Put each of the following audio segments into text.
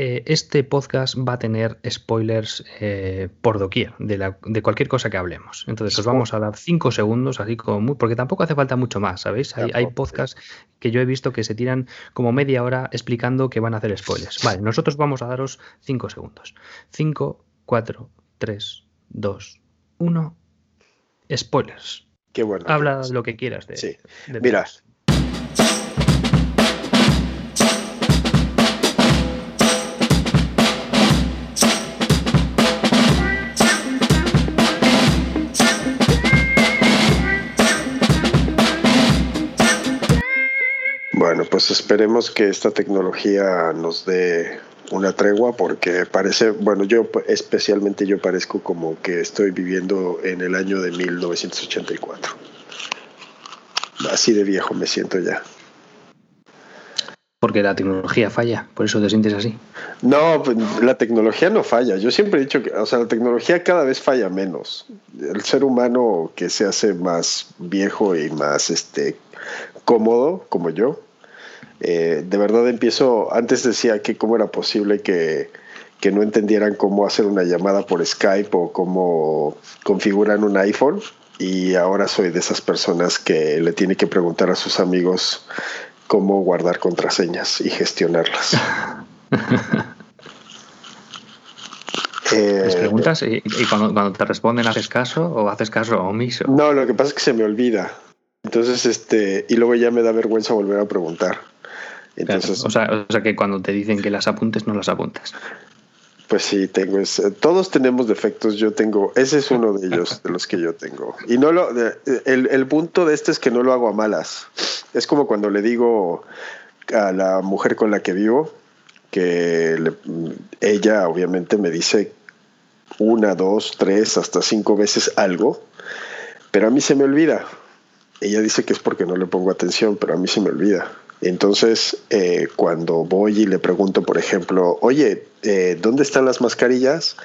eh, este podcast va a tener spoilers eh, por doquier de, de, cualquier cosa que hablemos. Entonces os vamos a dar cinco segundos, así como muy, porque tampoco hace falta mucho más, ¿sabéis? Hay, hay podcasts que yo he visto que se tiran como media hora explicando que van a hacer spoilers. Vale, nosotros vamos a daros cinco segundos. Cinco, cuatro, tres, dos, uno. Spoilers. Qué bueno. Habla lo que quieras de. Sí. Mira, Bueno, pues esperemos que esta tecnología nos dé una tregua porque parece, bueno, yo especialmente yo parezco como que estoy viviendo en el año de 1984. Así de viejo me siento ya. Porque la tecnología falla, por eso te sientes así. No, pues, la tecnología no falla. Yo siempre he dicho que, o sea, la tecnología cada vez falla menos. El ser humano que se hace más viejo y más este cómodo, como yo, eh, de verdad empiezo, antes decía que cómo era posible que, que, no entendieran cómo hacer una llamada por Skype o cómo configuran un iPhone y ahora soy de esas personas que le tiene que preguntar a sus amigos cómo guardar contraseñas y gestionarlas. ¿Les preguntas y, cuando, cuando, te responden haces caso o haces caso omiso? No, lo que pasa es que se me olvida. Entonces, este, y luego ya me da vergüenza volver a preguntar. Entonces, o, sea, o sea que cuando te dicen que las apuntes, no las apuntas. Pues sí, tengo todos tenemos defectos, yo tengo, ese es uno de ellos, de los que yo tengo. Y no lo, el, el, punto de este es que no lo hago a malas. Es como cuando le digo a la mujer con la que vivo, que ella obviamente me dice una, dos, tres, hasta cinco veces algo, pero a mí se me olvida. Ella dice que es porque no le pongo atención, pero a mí se me olvida. Entonces, eh, cuando voy y le pregunto, por ejemplo, oye, eh, ¿dónde están las mascarillas?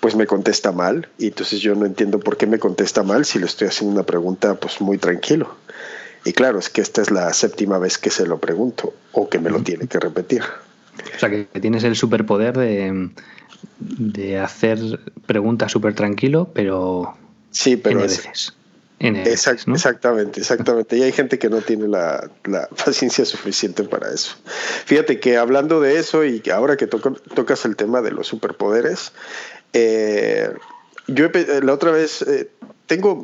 Pues me contesta mal. Y entonces yo no entiendo por qué me contesta mal si le estoy haciendo una pregunta pues muy tranquilo. Y claro, es que esta es la séptima vez que se lo pregunto o que me lo tiene que repetir. O sea, que tienes el superpoder de, de hacer preguntas súper tranquilo, pero... Sí, pero... veces. Exactamente, exactamente. Y hay gente que no tiene la, paciencia suficiente para eso. Fíjate que hablando de eso y ahora que tocas el tema de los superpoderes, eh, yo la otra vez eh, tengo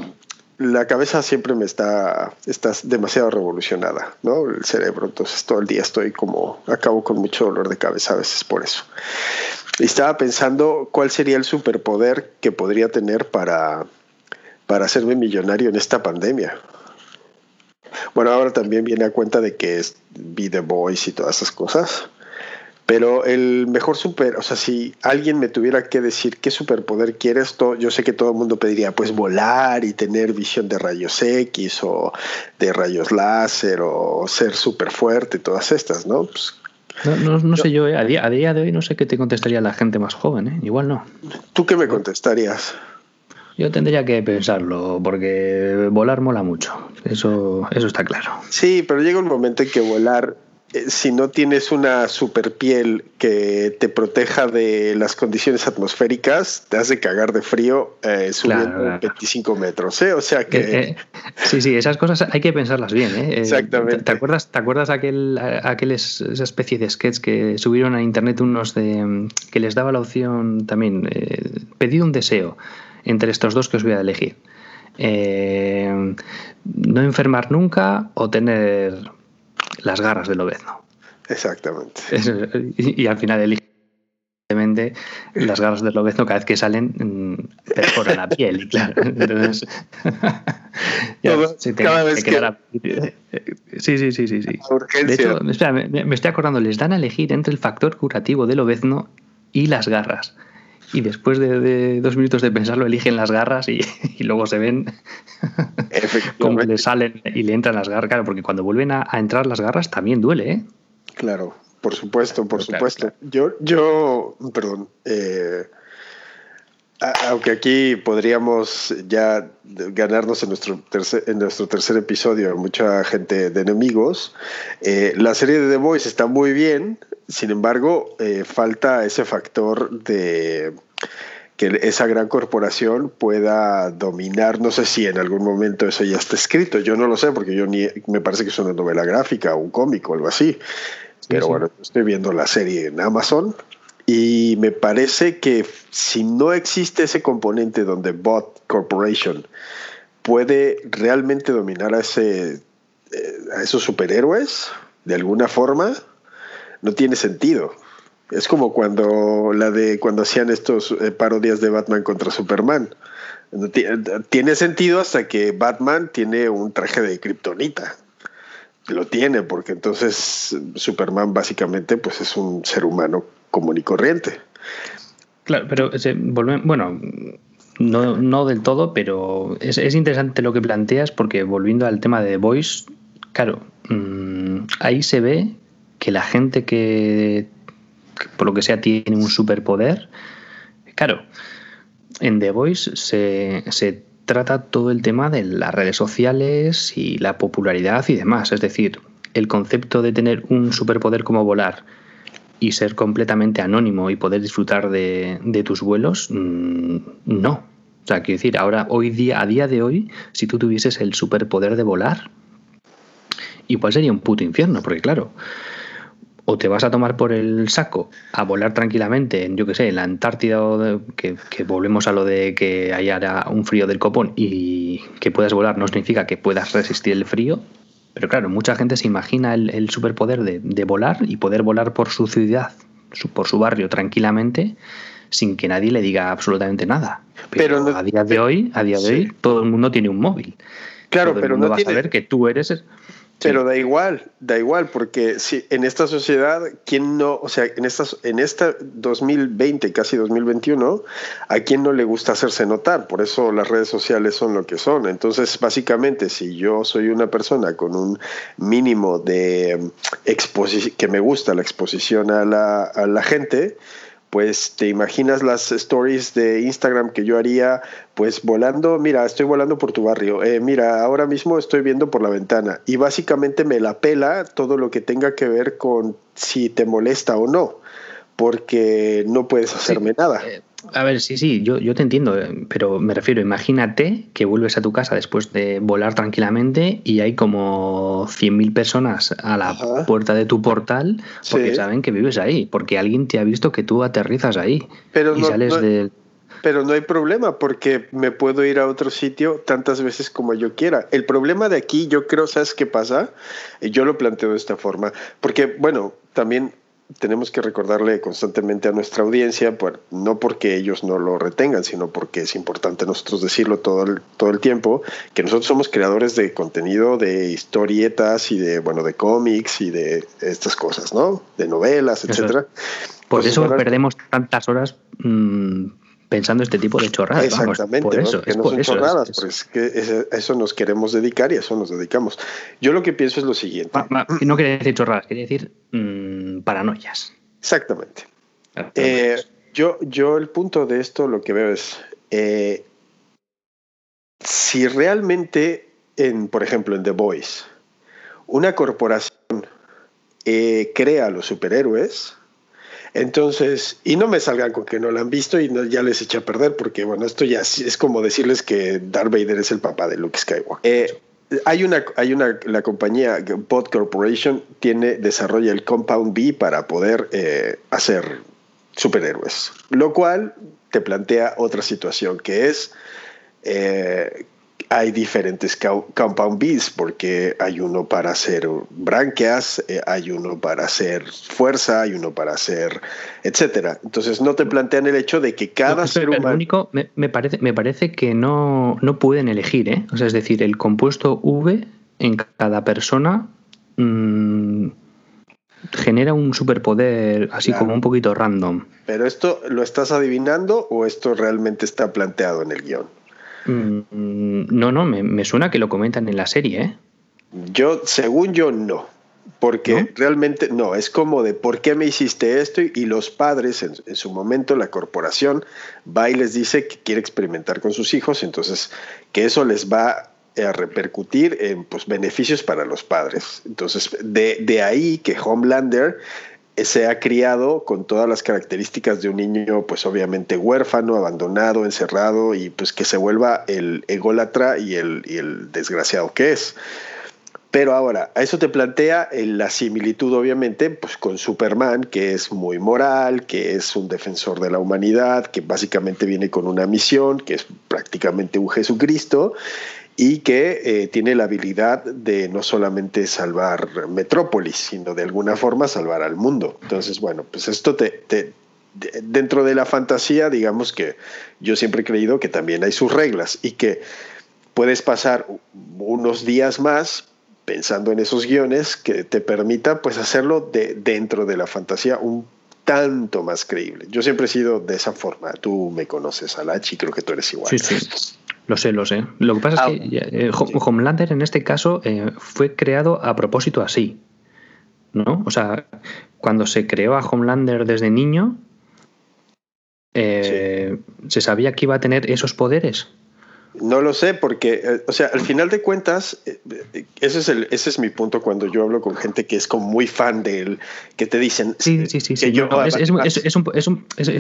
la cabeza siempre me está, está demasiado revolucionada, ¿no? El cerebro, entonces todo el día estoy como, acabo con mucho dolor de cabeza a veces por eso. Y estaba pensando cuál sería el superpoder que podría tener para para hacerme millonario en esta pandemia. Bueno, ahora también viene a cuenta de que es, vi The Voice y todas esas cosas. Pero el mejor super, o sea, si alguien me tuviera que decir qué superpoder quieres, yo sé que todo el mundo pediría pues volar y tener visión de rayos X o de rayos láser o ser súper fuerte, todas estas, ¿no? Pues, no, no, sé yo, ¿eh? a, día, a día de hoy no sé qué te contestaría la gente más joven, ¿eh? igual no. ¿Tú qué me contestarías? Yo tendría que pensarlo, porque volar mola mucho. Eso, eso está claro. Sí, pero llega un momento en que volar, eh, si no tienes una super piel que te proteja de las condiciones atmosféricas, te hace cagar de frío eh, subiendo 25 metros. ¿eh? O sea que. Eh, sí, sí, esas cosas hay que pensarlas bien. Exactamente. ¿Te, acuerdas, te acuerdas aquel, aquel, esa especie de sketch que subieron a internet unos de que les daba la opción también? pedir un deseo entre estos dos que os voy a elegir. Eh, no enfermar nunca o tener las garras del obezno. Exactamente. y, al final elige las garras del obezno cada vez que salen mm, perforan la piel, claro. Entonces, cada vez que, Sí, sí, sí, sí. sí. De hecho, me, me, estoy acordando, les dan a elegir entre el factor curativo del obezno y las garras y después de, dos minutos de pensarlo eligen las garras y, luego se ven cómo le salen y le entran las garras. Claro, porque cuando vuelven a, entrar las garras también duele, ¿eh? Claro, por supuesto, por pues, pues, pues, supuesto. Yo, yo, perdón. Eh, Aunque aquí podríamos ya ganarnos en nuestro tercer, en nuestro tercer episodio mucha gente de enemigos, eh, la serie de The Voice está muy bien, sin embargo, eh, falta ese factor de que esa gran corporación pueda dominar, no sé si en algún momento eso ya está escrito, yo no lo sé porque yo ni me parece que es una novela gráfica o un cómic o algo así, pero bueno, estoy viendo la serie en Amazon y me parece que si no existe ese componente donde Bot Corporation puede realmente dominar a, ese, eh, a esos superhéroes de alguna forma, no tiene sentido. Es como cuando la de cuando hacían estos eh, parodias de Batman contra Superman. Tiene sentido hasta que Batman tiene un traje de kriptonita. Lo tiene, porque entonces Superman básicamente pues es un ser humano común y corriente. Claro, pero bueno, no, no, del todo, pero es, interesante lo que planteas porque volviendo al tema de The Voice, claro, mm, ahí se ve que la gente que, por lo que sea tiene un superpoder, claro, en The Voice se, se trata todo el tema de las redes sociales y la popularidad y demás, es decir, el concepto de tener un superpoder como volar y ser completamente anónimo y poder disfrutar de, tus vuelos, mm, no. O sea, quiero decir, ahora, hoy día, a día de hoy, si tú tuvieses el superpoder de volar, igual sería un puto infierno, porque claro, o te vas a tomar por el saco a volar tranquilamente en, yo qué sé, en la Antártida, o que, que, volvemos a lo de que haya un frío del copón y que puedas volar no significa que puedas resistir el frío, pero claro, mucha gente se imagina el, superpoder de, volar y poder volar por su ciudad, por su barrio tranquilamente, sin que nadie le diga absolutamente nada. Pero, a día de hoy, a día de hoy, todo el mundo tiene un móvil. Claro, pero no va a saber que tú eres pero da igual, da igual, porque si en esta sociedad, ¿quién no, o sea, en esta, en esta 2020, casi 2021, a quién no le gusta hacerse notar? Por eso las redes sociales son lo que son. Entonces, básicamente, si yo soy una persona con un mínimo de exposición, que me gusta la exposición a la, a la gente, pues te imaginas las stories de Instagram que yo haría, pues volando, mira, estoy volando por tu barrio, eh, mira, ahora mismo estoy viendo por la ventana. Y básicamente me la pela todo lo que tenga que ver con si te molesta o no, porque no puedes hacerme nada. Eh, a ver, sí, sí, yo, yo te entiendo, eh, pero me refiero, imagínate que vuelves a tu casa después de volar tranquilamente y hay como 100.000 personas a la puerta de tu portal porque saben que vives ahí, porque alguien te ha visto que tú aterrizas ahí pero y sales Pero no hay problema porque me puedo ir a otro sitio tantas veces como yo quiera. El problema de aquí, yo creo, ¿sabes qué pasa? Yo lo planteo de esta forma, porque, bueno, también tenemos que recordarle constantemente a nuestra audiencia, pues, no porque ellos no lo retengan, sino porque es importante nosotros decirlo todo el, todo el tiempo, que nosotros somos creadores de contenido, de historietas y de, bueno, de cómics y de estas cosas, ¿no? De novelas, etcétera. Por eso perdemos tantas horas mm, pensando este tipo de chorradas. Exactamente, por eso, que no son chorradas, pues que eso nos queremos dedicar y a eso nos dedicamos. Yo lo que pienso es lo siguiente. no quiere decir chorradas, quiere decir mm, paranoias. Exactamente. Eh, yo, yo el punto de esto lo que veo es, eh, si realmente, en, por ejemplo, en The Voice, una corporación eh, crea a los superhéroes, entonces, y no me salgan con que no la han visto y ya les eché a perder, porque bueno, esto ya es como decirles que Darth Vader es el papá de Luke Skywalker. Eh, hay una, hay una, la compañía Bot Corporation tiene, desarrolla el Compound B para poder eh, hacer superhéroes, lo cual te plantea otra situación que es eh, hay diferentes compound bees porque hay uno para hacer branquias, eh, hay uno para hacer fuerza, hay uno para hacer, etcétera. Entonces no te plantean el hecho de que cada ser humano. único, me, parece, me parece que no, no pueden elegir, ¿eh? O sea, es decir, el compuesto V en cada persona mm, genera un superpoder así como un poquito random. Pero esto lo estás adivinando o esto realmente está planteado en el guion? Mm, no, no, me, suena que lo comentan en la serie, ¿eh? Yo, según yo, no. porque realmente no, es como de por qué me hiciste esto y, los padres en, su momento, la corporación va y les dice que quiere experimentar con sus hijos, entonces que eso les va a repercutir en pues, beneficios para los padres. Entonces, de, de ahí que Homelander se ha criado con todas las características de un niño, pues obviamente huérfano, abandonado, encerrado y pues que se vuelva el ególatra y el, y el desgraciado que es. Pero ahora, a eso te plantea la similitud, obviamente, pues con Superman, que es muy moral, que es un defensor de la humanidad, que básicamente viene con una misión, que es prácticamente un Jesucristo, y que eh, tiene la habilidad de no solamente salvar Metrópolis, sino de alguna forma salvar al mundo. Entonces, bueno, pues esto te, dentro de la fantasía, digamos que yo siempre he creído que también hay sus reglas y que puedes pasar unos días más pensando en esos guiones que te permita pues hacerlo de, dentro de la fantasía un tanto más creíble. Yo siempre he sido de esa forma. Tú me conoces, Alachi, creo que tú eres igual. Sí, sí. Lo sé, lo sé. Lo que pasa es que ah, eh, Homelander en este caso eh, fue creado a propósito así. ¿No? O sea, cuando se creó a Homelander desde niño, eh, ¿se sabía que iba a tener esos poderes? No lo sé, porque, eh, o sea, al final de cuentas, eh, ese es, el, ese es mi punto cuando yo hablo con gente que es como muy fan de él, que te dicen... Sí, sí, sí, es,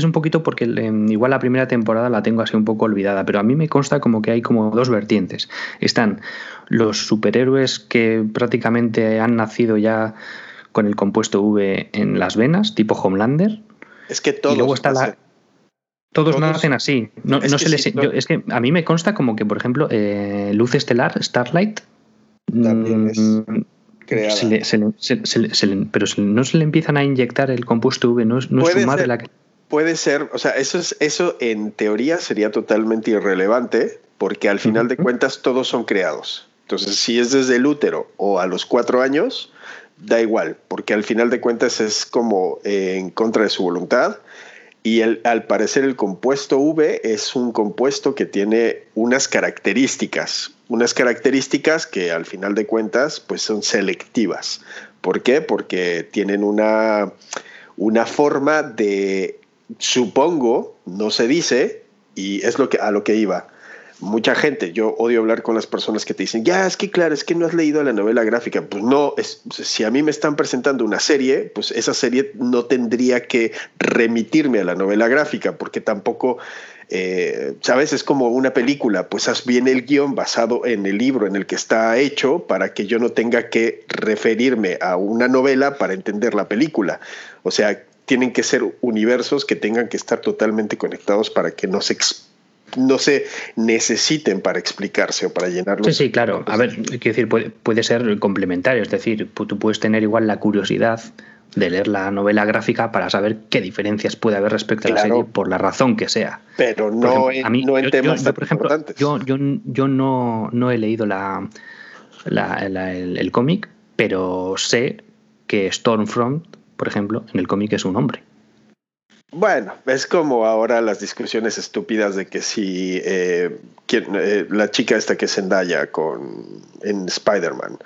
un, poquito porque igual la primera temporada la tengo así un poco olvidada, pero a mí me consta como que hay como dos vertientes. Están los superhéroes que prácticamente han nacido ya con el compuesto V en las venas, tipo Homelander. Es que todos... Y luego está la todos, nacen así. No, es, que es que a mí me consta como que, por ejemplo, eh, Luz Estelar, Starlight. También es mm, pero no se le empiezan a inyectar el compuesto V, no, es su madre la que. Puede ser, o sea, eso, es, eso en teoría sería totalmente irrelevante, porque al final de cuentas todos son creados. Entonces, si es desde el útero o a los cuatro años, da igual, porque al final de cuentas es como eh, en contra de su voluntad y al parecer el compuesto V es un compuesto que tiene unas características, unas características que al final de cuentas pues son selectivas. ¿Por qué? Porque tienen una, una forma de, supongo, no se dice, y es lo que, a lo que iba, mucha gente, yo odio hablar con las personas que te dicen, ya, es que claro, es que no has leído la novela gráfica. Pues no, es, si a mí me están presentando una serie, pues esa serie no tendría que remitirme a la novela gráfica, porque tampoco, eh, ¿sabes? Es como una película, pues haz bien el guion basado en el libro en el que está hecho para que yo no tenga que referirme a una novela para entender la película. O sea, tienen que ser universos que tengan que estar totalmente conectados para que no se no se necesiten para explicarse o para llenarlo. Sí, sí, claro. A ver, quiero decir, puede, ser complementario, es decir, tú puedes tener igual la curiosidad de leer la novela gráfica para saber qué diferencias puede haber respecto a la serie por la razón que sea. Pero no, en, no en temas por ejemplo, Yo, yo, no, no, he leído la, el, el cómic, pero sé que Stormfront, por ejemplo, en el cómic es un hombre. Bueno, es como ahora las discusiones estúpidas de que si eh, eh, la chica esta que es Zendaya con, en Spider-Man,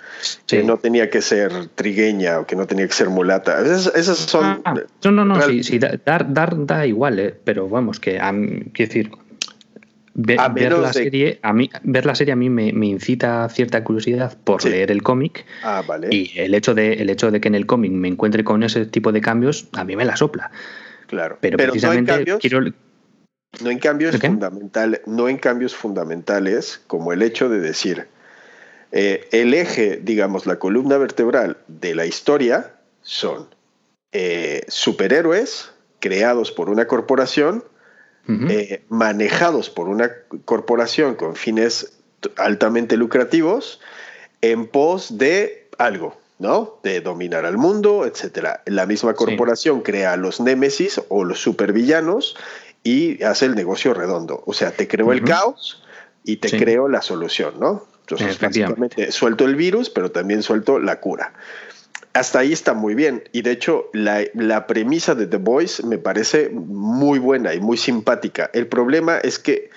que no tenía que ser trigueña o que no tenía que ser mulata. Esas, son... Ah, no, no, no, sí, dar, dar, da igual, eh, pero vamos, que quiero decir, ver, la serie, a mí, ver la serie a mí me, incita cierta curiosidad por leer el cómic. Ah, vale. Y el hecho, de, el hecho de que en el cómic me encuentre con ese tipo de cambios, a mí me la sopla. Claro. Pero, precisamente no en cambios, no en cambios fundamentales, no en cambios fundamentales como el hecho de decir eh, el eje, digamos, la columna vertebral de la historia son eh, superhéroes creados por una corporación, eh, manejados por una corporación con fines altamente lucrativos, en pos de algo, ¿no? De dominar al mundo, etcétera. La misma corporación crea los némesis o los supervillanos y hace el negocio redondo. O sea, te creó el caos y te creo la solución, ¿no? Entonces, básicamente, suelto el virus, pero también suelto la cura. Hasta ahí está muy bien. Y de hecho, la, la premisa de The Voice me parece muy buena y muy simpática. El problema es que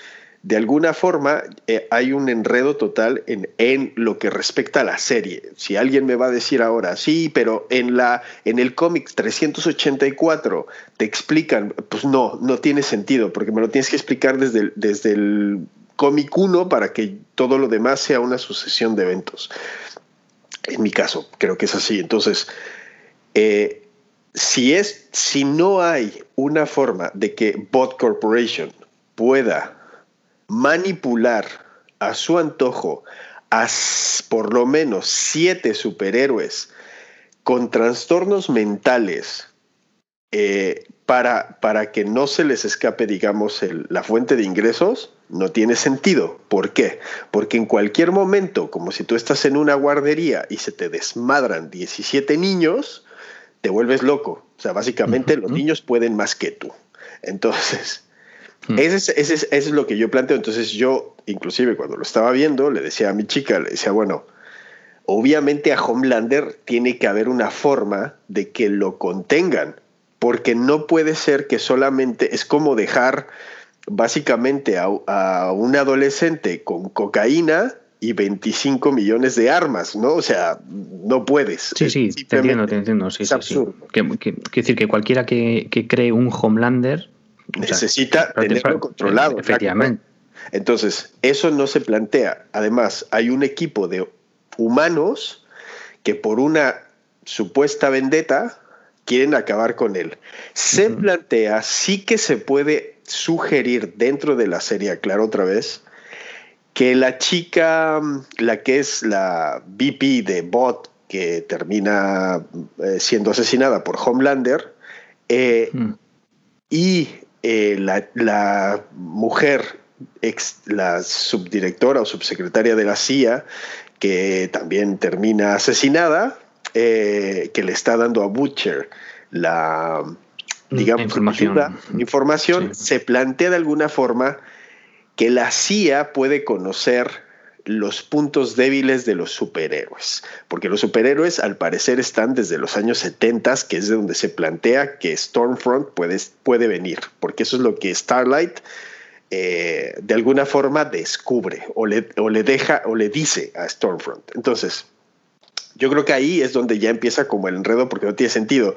de alguna forma eh, hay un enredo total en, en, lo que respecta a la serie. Si alguien me va a decir ahora, sí, pero en, la, en el cómic 384 te explican, pues no, no tiene sentido, porque me lo tienes que explicar desde el, desde el cómic 1 para que todo lo demás sea una sucesión de eventos. En mi caso, creo que es así. Entonces, eh, si, es, si no hay una forma de que Bot Corporation pueda manipular a su antojo a por lo menos siete superhéroes con trastornos mentales eh, para, para, que no se les escape, digamos, la fuente de ingresos, no tiene sentido. ¿Por qué? Porque en cualquier momento, como si tú estás en una guardería y se te desmadran 17 niños, te vuelves loco. O sea, básicamente los niños pueden más que tú. Entonces, Hmm. Ese, es, lo que yo planteo. Entonces yo, inclusive cuando lo estaba viendo, le decía a mi chica, le decía, bueno, obviamente a Homelander tiene que haber una forma de que lo contengan, porque no puede ser que solamente es como dejar básicamente a, un adolescente con cocaína y 25 millones de armas, ¿no? O sea, no puedes. Sí, sí, te entiendo, te entiendo. Sí, es absurdo. Que, decir que cualquiera que, que cree un Homelander necesita tenerlo controlado. Efectivamente. Entonces, eso no se plantea. Además, hay un equipo de humanos que por una supuesta vendetta quieren acabar con él. Se plantea, sí que se puede sugerir dentro de la serie, claro, otra vez, que la chica, la que es la VP de Bot, que termina eh, siendo asesinada por Homelander, eh, y eh, la, mujer, ex, la subdirectora o subsecretaria de la CIA, que también termina asesinada, eh, que le está dando a Butcher la, mm, digamos, información, información se plantea de alguna forma que la CIA puede conocer los puntos débiles de los superhéroes, porque los superhéroes al parecer están desde los años 70, que es de donde se plantea que Stormfront puede, puede venir, porque eso es lo que Starlight eh, de alguna forma descubre o le, o le deja o le dice a Stormfront. Entonces, yo creo que ahí es donde ya empieza como el enredo, porque no tiene sentido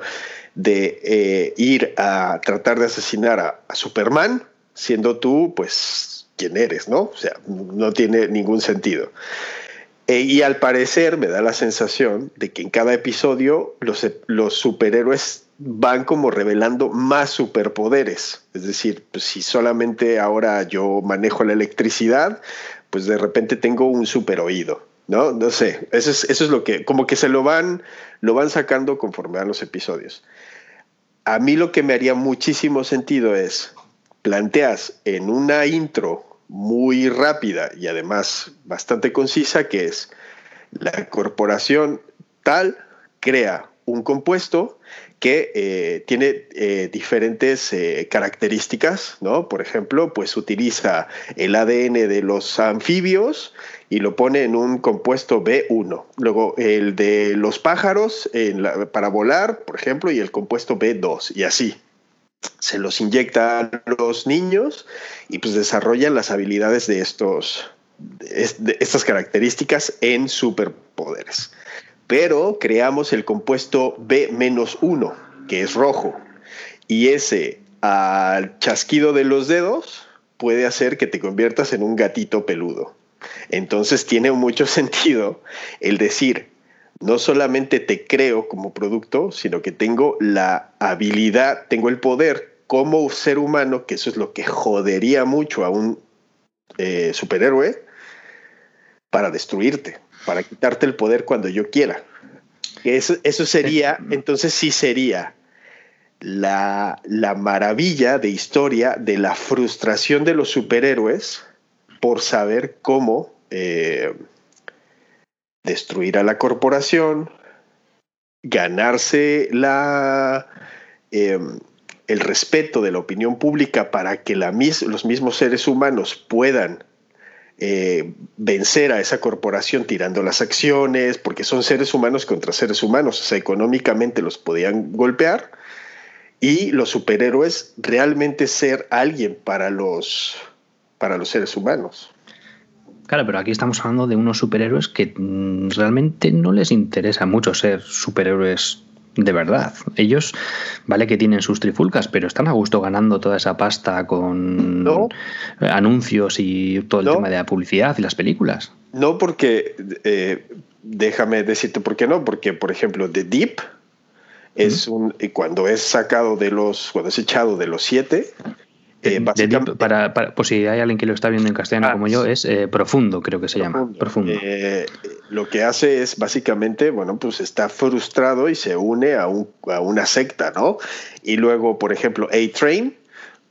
de eh, ir a tratar de asesinar a Superman, siendo tú, pues, quién eres, ¿no? O sea, no tiene ningún sentido. E, y al parecer me da la sensación de que en cada episodio los, los superhéroes van como revelando más superpoderes. Es decir, pues si solamente ahora yo manejo la electricidad, pues de repente tengo un super oído. ¿no? No sé, eso es, eso es lo que, como que se lo van, lo van sacando conforme a los episodios. A mí lo que me haría muchísimo sentido es, planteas en una intro muy rápida y además bastante concisa, que es la corporación tal crea un compuesto que eh, tiene eh, diferentes eh, características, ¿no? Por ejemplo, pues utiliza el ADN de los anfibios y lo pone en un compuesto B1. Luego el de los pájaros para volar, por ejemplo, y el compuesto B2, y así se los inyecta a los niños y pues desarrollan las habilidades de, estos, de estas características en superpoderes. Pero creamos el compuesto B-1, que es rojo, y ese al chasquido de los dedos puede hacer que te conviertas en un gatito peludo. Entonces tiene mucho sentido el decir, no solamente te creo como producto, sino que tengo la habilidad, tengo el poder como ser humano, que eso es lo que jodería mucho a un eh, superhéroe, para destruirte, para quitarte el poder cuando yo quiera. Eso, eso sería, entonces sí sería la, la maravilla de historia de la frustración de los superhéroes por saber cómo... Eh, destruir a la corporación, ganarse la, em, el respeto de la opinión pública para que los mismos seres humanos puedan eh, vencer a esa corporación tirando las acciones, porque son seres humanos contra seres humanos, o sea, económicamente los podían golpear, y los superhéroes realmente ser alguien para los para los seres humanos. Claro, pero aquí estamos hablando de unos superhéroes que mm, realmente no les interesa mucho ser superhéroes de verdad. Ellos, vale que tienen sus trifulcas, pero están a gusto ganando toda esa pasta con anuncios y todo el tema de la publicidad y las películas. No, porque eh, déjame decirte por qué no, porque por ejemplo The Deep es un cuando es sacado de los cuando es echado de los siete eh, para, por si hay alguien que lo está viendo en castellano ah, como yo, es eh, profundo, creo que se llama. Profundo. Eh, lo que hace es básicamente, bueno, pues está frustrado y se une a, un, a una secta, ¿no? Y luego, por ejemplo, A-Train,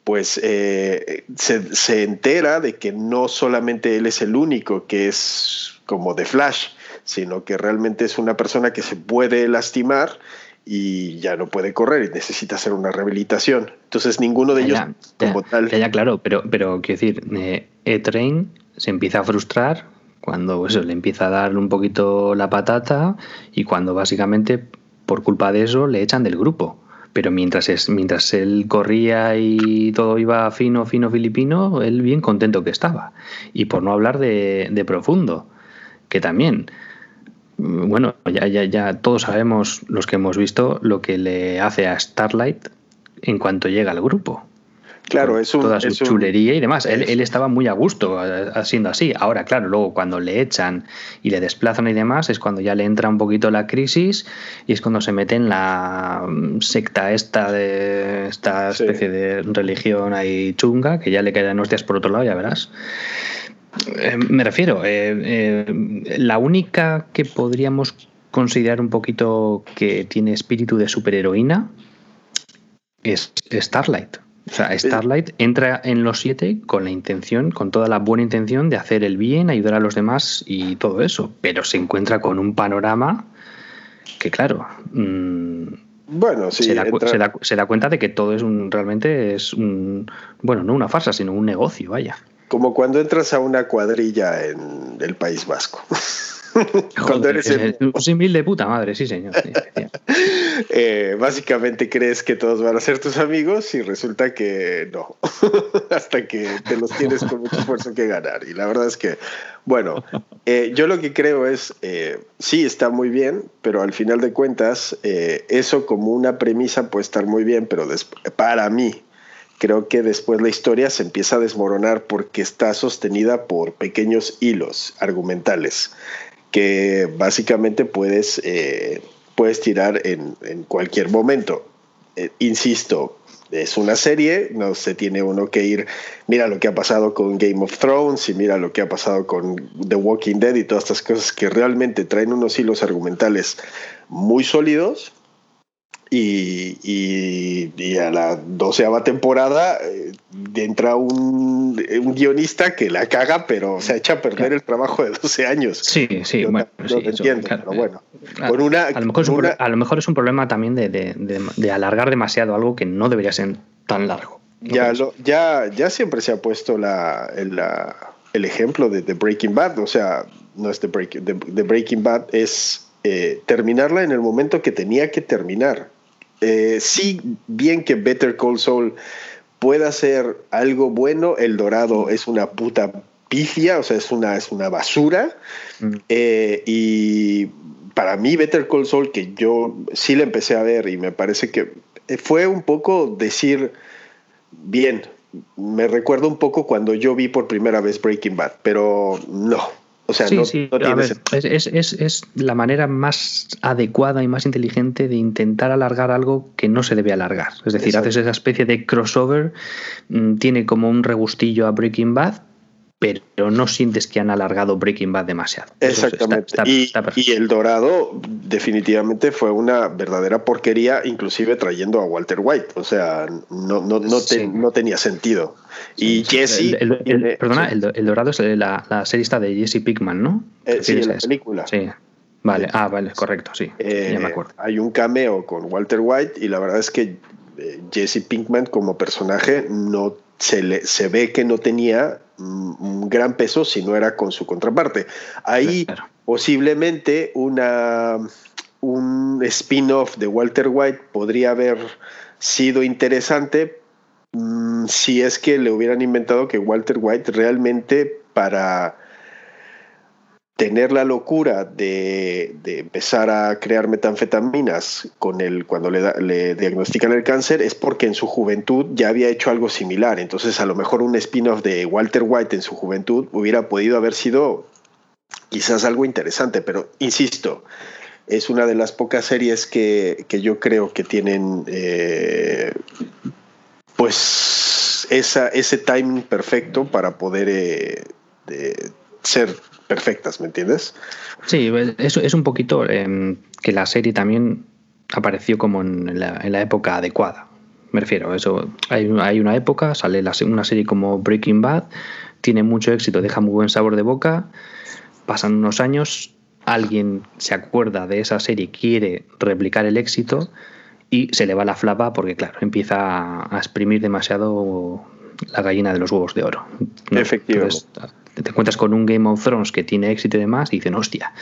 pues se, se, entera de que no solamente él es el único que es como de Flash, sino que realmente es una persona que se puede lastimar y ya no puede correr y necesita hacer una rehabilitación. Entonces ninguno de ellos como tal. Ya, claro, pero, pero quiero decir, eh, E-Train se empieza a frustrar cuando eso, le empieza a dar un poquito la patata y cuando básicamente por culpa de eso le echan del grupo. Pero mientras, es, mientras él corría y todo iba fino, fino filipino, él bien contento que estaba. Y por no hablar de, de profundo, que también bueno, ya, ya, ya todos sabemos, los que hemos visto, lo que le hace a Starlight en cuanto llega al grupo. Claro, es Toda su chulería y demás. Él, él, estaba muy a gusto siendo así. Ahora, claro, luego cuando le echan y le desplazan y demás, es cuando ya le entra un poquito la crisis y es cuando se mete en la mm, secta esta de esta especie de religión ahí chunga, que ya le caen hostias por otro lado, ya verás. Eh, me refiero, eh, eh, la única que podríamos considerar un poquito que tiene espíritu de superheroína es Starlight. O sea, Starlight entra en los siete con la intención, con toda la buena intención de hacer el bien, ayudar a los demás y todo eso, pero se encuentra con un panorama que, claro, mm, bueno, sí, se, da, se, da, cuenta de que todo es un, realmente es un, bueno, no una farsa, sino un negocio, vaya. Como cuando entras a una cuadrilla en el País Vasco. cuando eres el... Un símil de puta madre, sí, señor. Eh, básicamente crees que todos van a ser tus amigos y resulta que no. Hasta que te los tienes con mucho esfuerzo que ganar. Y la verdad es que, bueno, eh, yo lo que creo es, eh, sí, está muy bien, pero al final de cuentas, eso como una premisa puede estar muy bien, pero para mí, creo que después la historia se empieza a desmoronar porque está sostenida por pequeños hilos argumentales que básicamente puedes, eh, puedes tirar en, cualquier momento. Eh, insisto, es una serie, no se tiene uno que ir, mira lo que ha pasado con Game of Thrones y mira lo que ha pasado con The Walking Dead y todas estas cosas que realmente traen unos hilos argumentales muy sólidos y, a la doceava temporada eh, entra un, guionista que la caga, pero se echa a perder el trabajo de 12 años. Sí, sí, bueno, entiendo, pero bueno. a, lo mejor es un, problema también de, alargar demasiado algo que no debería ser tan largo. Ya, ya, ya siempre se ha puesto la, el ejemplo de, Breaking Bad, o sea, no es de Breaking Bad, es eh, terminarla en el momento que tenía que terminar eh, sí, bien que Better Call Saul pueda ser algo bueno, El Dorado es una puta pifia, o sea, es una, es una basura. Mm. Eh, y para mí, Better Call Saul, que yo sí le empecé a ver y me parece que fue un poco decir, bien, me recuerdo un poco cuando yo vi por primera vez Breaking Bad, pero no, o sea, no, es, la manera más adecuada y más inteligente de intentar alargar algo que no se debe alargar. Es decir, haces esa especie de crossover, mm, tiene como un regustillo a Breaking Bad, pero no sientes que han alargado Breaking Bad demasiado. Exactamente. y, El Dorado definitivamente fue una verdadera porquería, inclusive trayendo a Walter White. O sea, no, no, no, tenía sentido. Y Jesse... El, perdona, el, Dorado es la, la serie de Jesse Pickman, ¿no? Eh, sí, la película. Sí. Vale, ah, vale, correcto, sí. ya me eh, acuerdo. Hay un cameo con Walter White y la verdad es que eh, Jesse Pinkman como personaje no se, le, se ve que no tenía un gran peso si no era con su contraparte. Ahí posiblemente una, un spin-off de Walter White podría haber sido interesante, mm, si es que le hubieran inventado que Walter White realmente para tener la locura de, empezar a crear metanfetaminas con el, cuando le, le, diagnostican el cáncer es porque en su juventud ya había hecho algo similar. Entonces a lo mejor un spin-off de Walter White en su juventud hubiera podido haber sido quizás algo interesante, pero insisto, es una de las pocas series que, yo creo que tienen eh, pues esa, ese timing perfecto para poder eh, ser perfectas, ¿me entiendes? Sí, eso es un poquito em, que la serie también apareció como en la, época adecuada. Me refiero, eso hay, hay una época, sale una serie como Breaking Bad, tiene mucho éxito, deja muy buen sabor de boca, pasan unos años, alguien se acuerda de esa serie, quiere replicar el éxito y se le va la flapa porque, claro, empieza a exprimir demasiado la gallina de los huevos de oro. Efectivamente te encuentras con un Game of Thrones que tiene éxito y demás y dicen, hostia,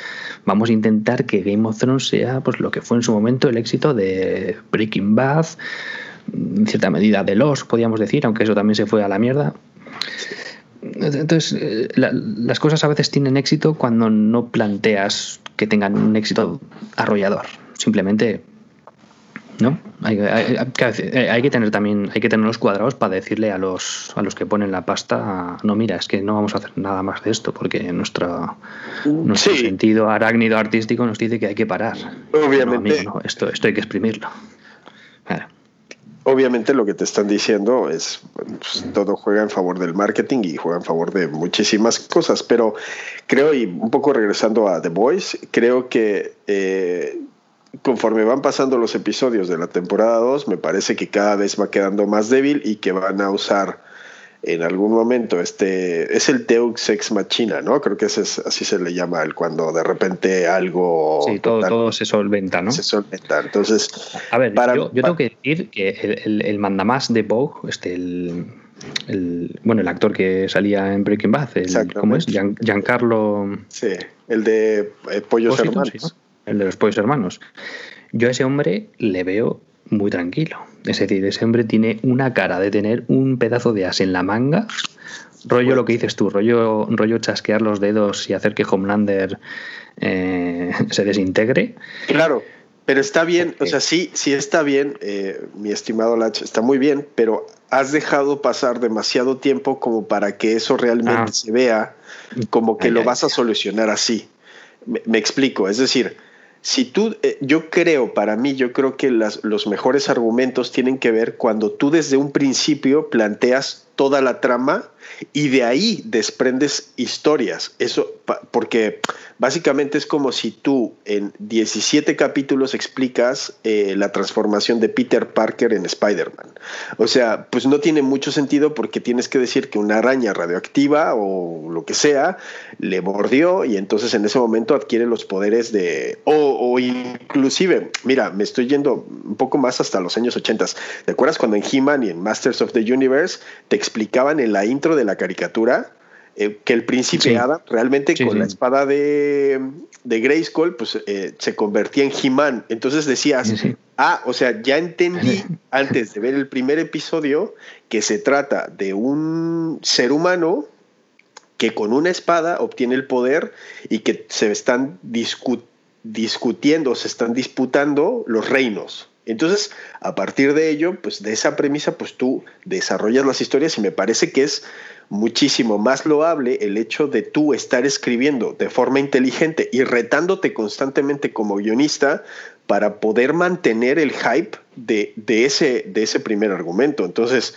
vamos a intentar que Game of Thrones sea pues lo que fue en su momento el éxito de Breaking Bad, en cierta medida de Los, podríamos decir, aunque eso también se fue a la mierda. Entonces, eh, las cosas a veces tienen éxito cuando no planteas que tengan un éxito arrollador. Simplemente ¿no? Hay, que tener también, hay que tener los cuadrados para decirle a los, a los que ponen la pasta, no, mira, es que no vamos a hacer nada más de esto, porque nuestro, nuestro sentido arácnido artístico nos dice que hay que parar. Obviamente. esto, esto hay que exprimirlo. Obviamente lo que te están diciendo es pues, todo juega en favor del marketing y juega en favor de muchísimas cosas, pero creo, y un poco regresando a The Voice, creo que eh, conforme van pasando los episodios de la temporada 2, me parece que cada vez va quedando más débil y que van a usar en algún momento este es el Deux Ex Machina, ¿no? Creo que ese es, así se le llama el cuando de repente algo Sí, todo, todo se solventa, ¿no? Se solventa. Entonces, a ver, yo, tengo que decir que el, el, mandamás de Vogue, este el, bueno, el actor que salía en Breaking Bad, el, ¿cómo es? Giancarlo. Sí, el de eh, Pollos Hermanos el de los pollos hermanos. Yo a ese hombre le veo muy tranquilo. Es decir, ese hombre tiene una cara de tener un pedazo de as en la manga. Rollo lo que dices tú, rollo, rollo chasquear los dedos y hacer que Homelander eh, se desintegre. Claro, pero está bien, o sea, sí, sí está bien, eh, mi estimado Lach, está muy bien, pero has dejado pasar demasiado tiempo como para que eso realmente ah. se vea como que lo vas a solucionar así. me explico, es decir, si tú, eh, yo creo, para mí, yo creo que los mejores argumentos tienen que ver cuando tú desde un principio planteas toda la trama y de ahí desprendes historias. Eso, porque básicamente es como si tú en 17 capítulos explicas eh, la transformación de Peter Parker en Spider-Man. O sea, pues no tiene mucho sentido porque tienes que decir que una araña radioactiva o lo que sea le mordió y entonces en ese momento adquiere los poderes de... O, inclusive, mira, me estoy yendo un poco más hasta los años 80. ¿Te acuerdas cuando en He-Man y en Masters of the Universe te explicaban en la intro de la caricatura eh, que el príncipe Adam realmente con la espada de, de Grayskull pues eh, se convertía en He-Man. Entonces decías, ah, o sea, ya entendí antes de ver el primer episodio que se trata de un ser humano que con una espada obtiene el poder y que se están discutiendo, se están disputando los reinos. Entonces, a partir de ello, pues de esa premisa, pues tú desarrollas las historias y me parece que es muchísimo más loable el hecho de tú estar escribiendo de forma inteligente y retándote constantemente como guionista para poder mantener el hype de, ese, de ese primer argumento. Entonces,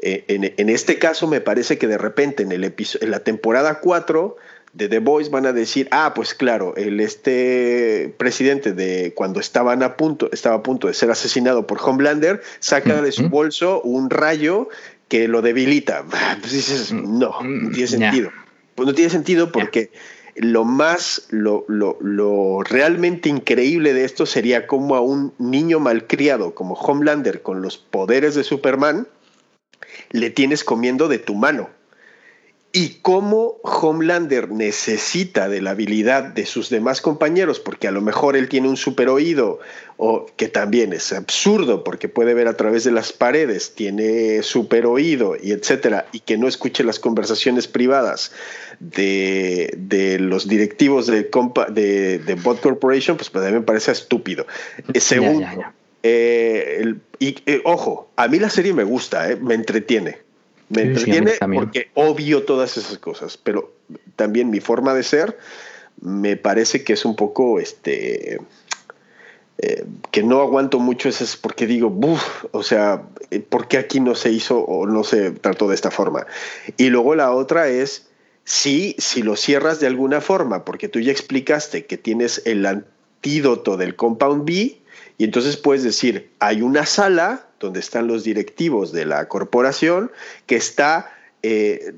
eh, en, este caso me parece que de repente en, el en la temporada 4 de The Voice van a decir, ah, pues claro, el este presidente de cuando estaban a punto, estaba a punto de ser asesinado por Homelander, saca de su bolso un rayo que lo debilita. Pues dices, no, no tiene sentido. Pues no tiene sentido porque lo más, lo, lo, lo, realmente increíble de esto sería como a un niño malcriado como Homelander con los poderes de Superman le tienes comiendo de tu mano y cómo Homelander necesita de la habilidad de sus demás compañeros, porque a lo mejor él tiene un super oído, o que también es absurdo porque puede ver a través de las paredes, tiene super oído y etcétera, y que no escuche las conversaciones privadas de, los directivos de, de, Bot Corporation, pues, pues a mí me parece estúpido. Segundo, eh, y eh, ojo, a mí la serie me gusta, eh, me entretiene me entretiene porque obvio todas esas cosas, pero también mi forma de ser me parece que es un poco este eh, que no aguanto mucho es porque digo, Buf, o sea, eh, ¿por qué aquí no se hizo o no se trató de esta forma? Y luego la otra es, sí, si lo cierras de alguna forma, porque tú ya explicaste que tienes el antídoto del compound B, y entonces puedes decir, hay una sala donde están los directivos de la corporación, que está, eh,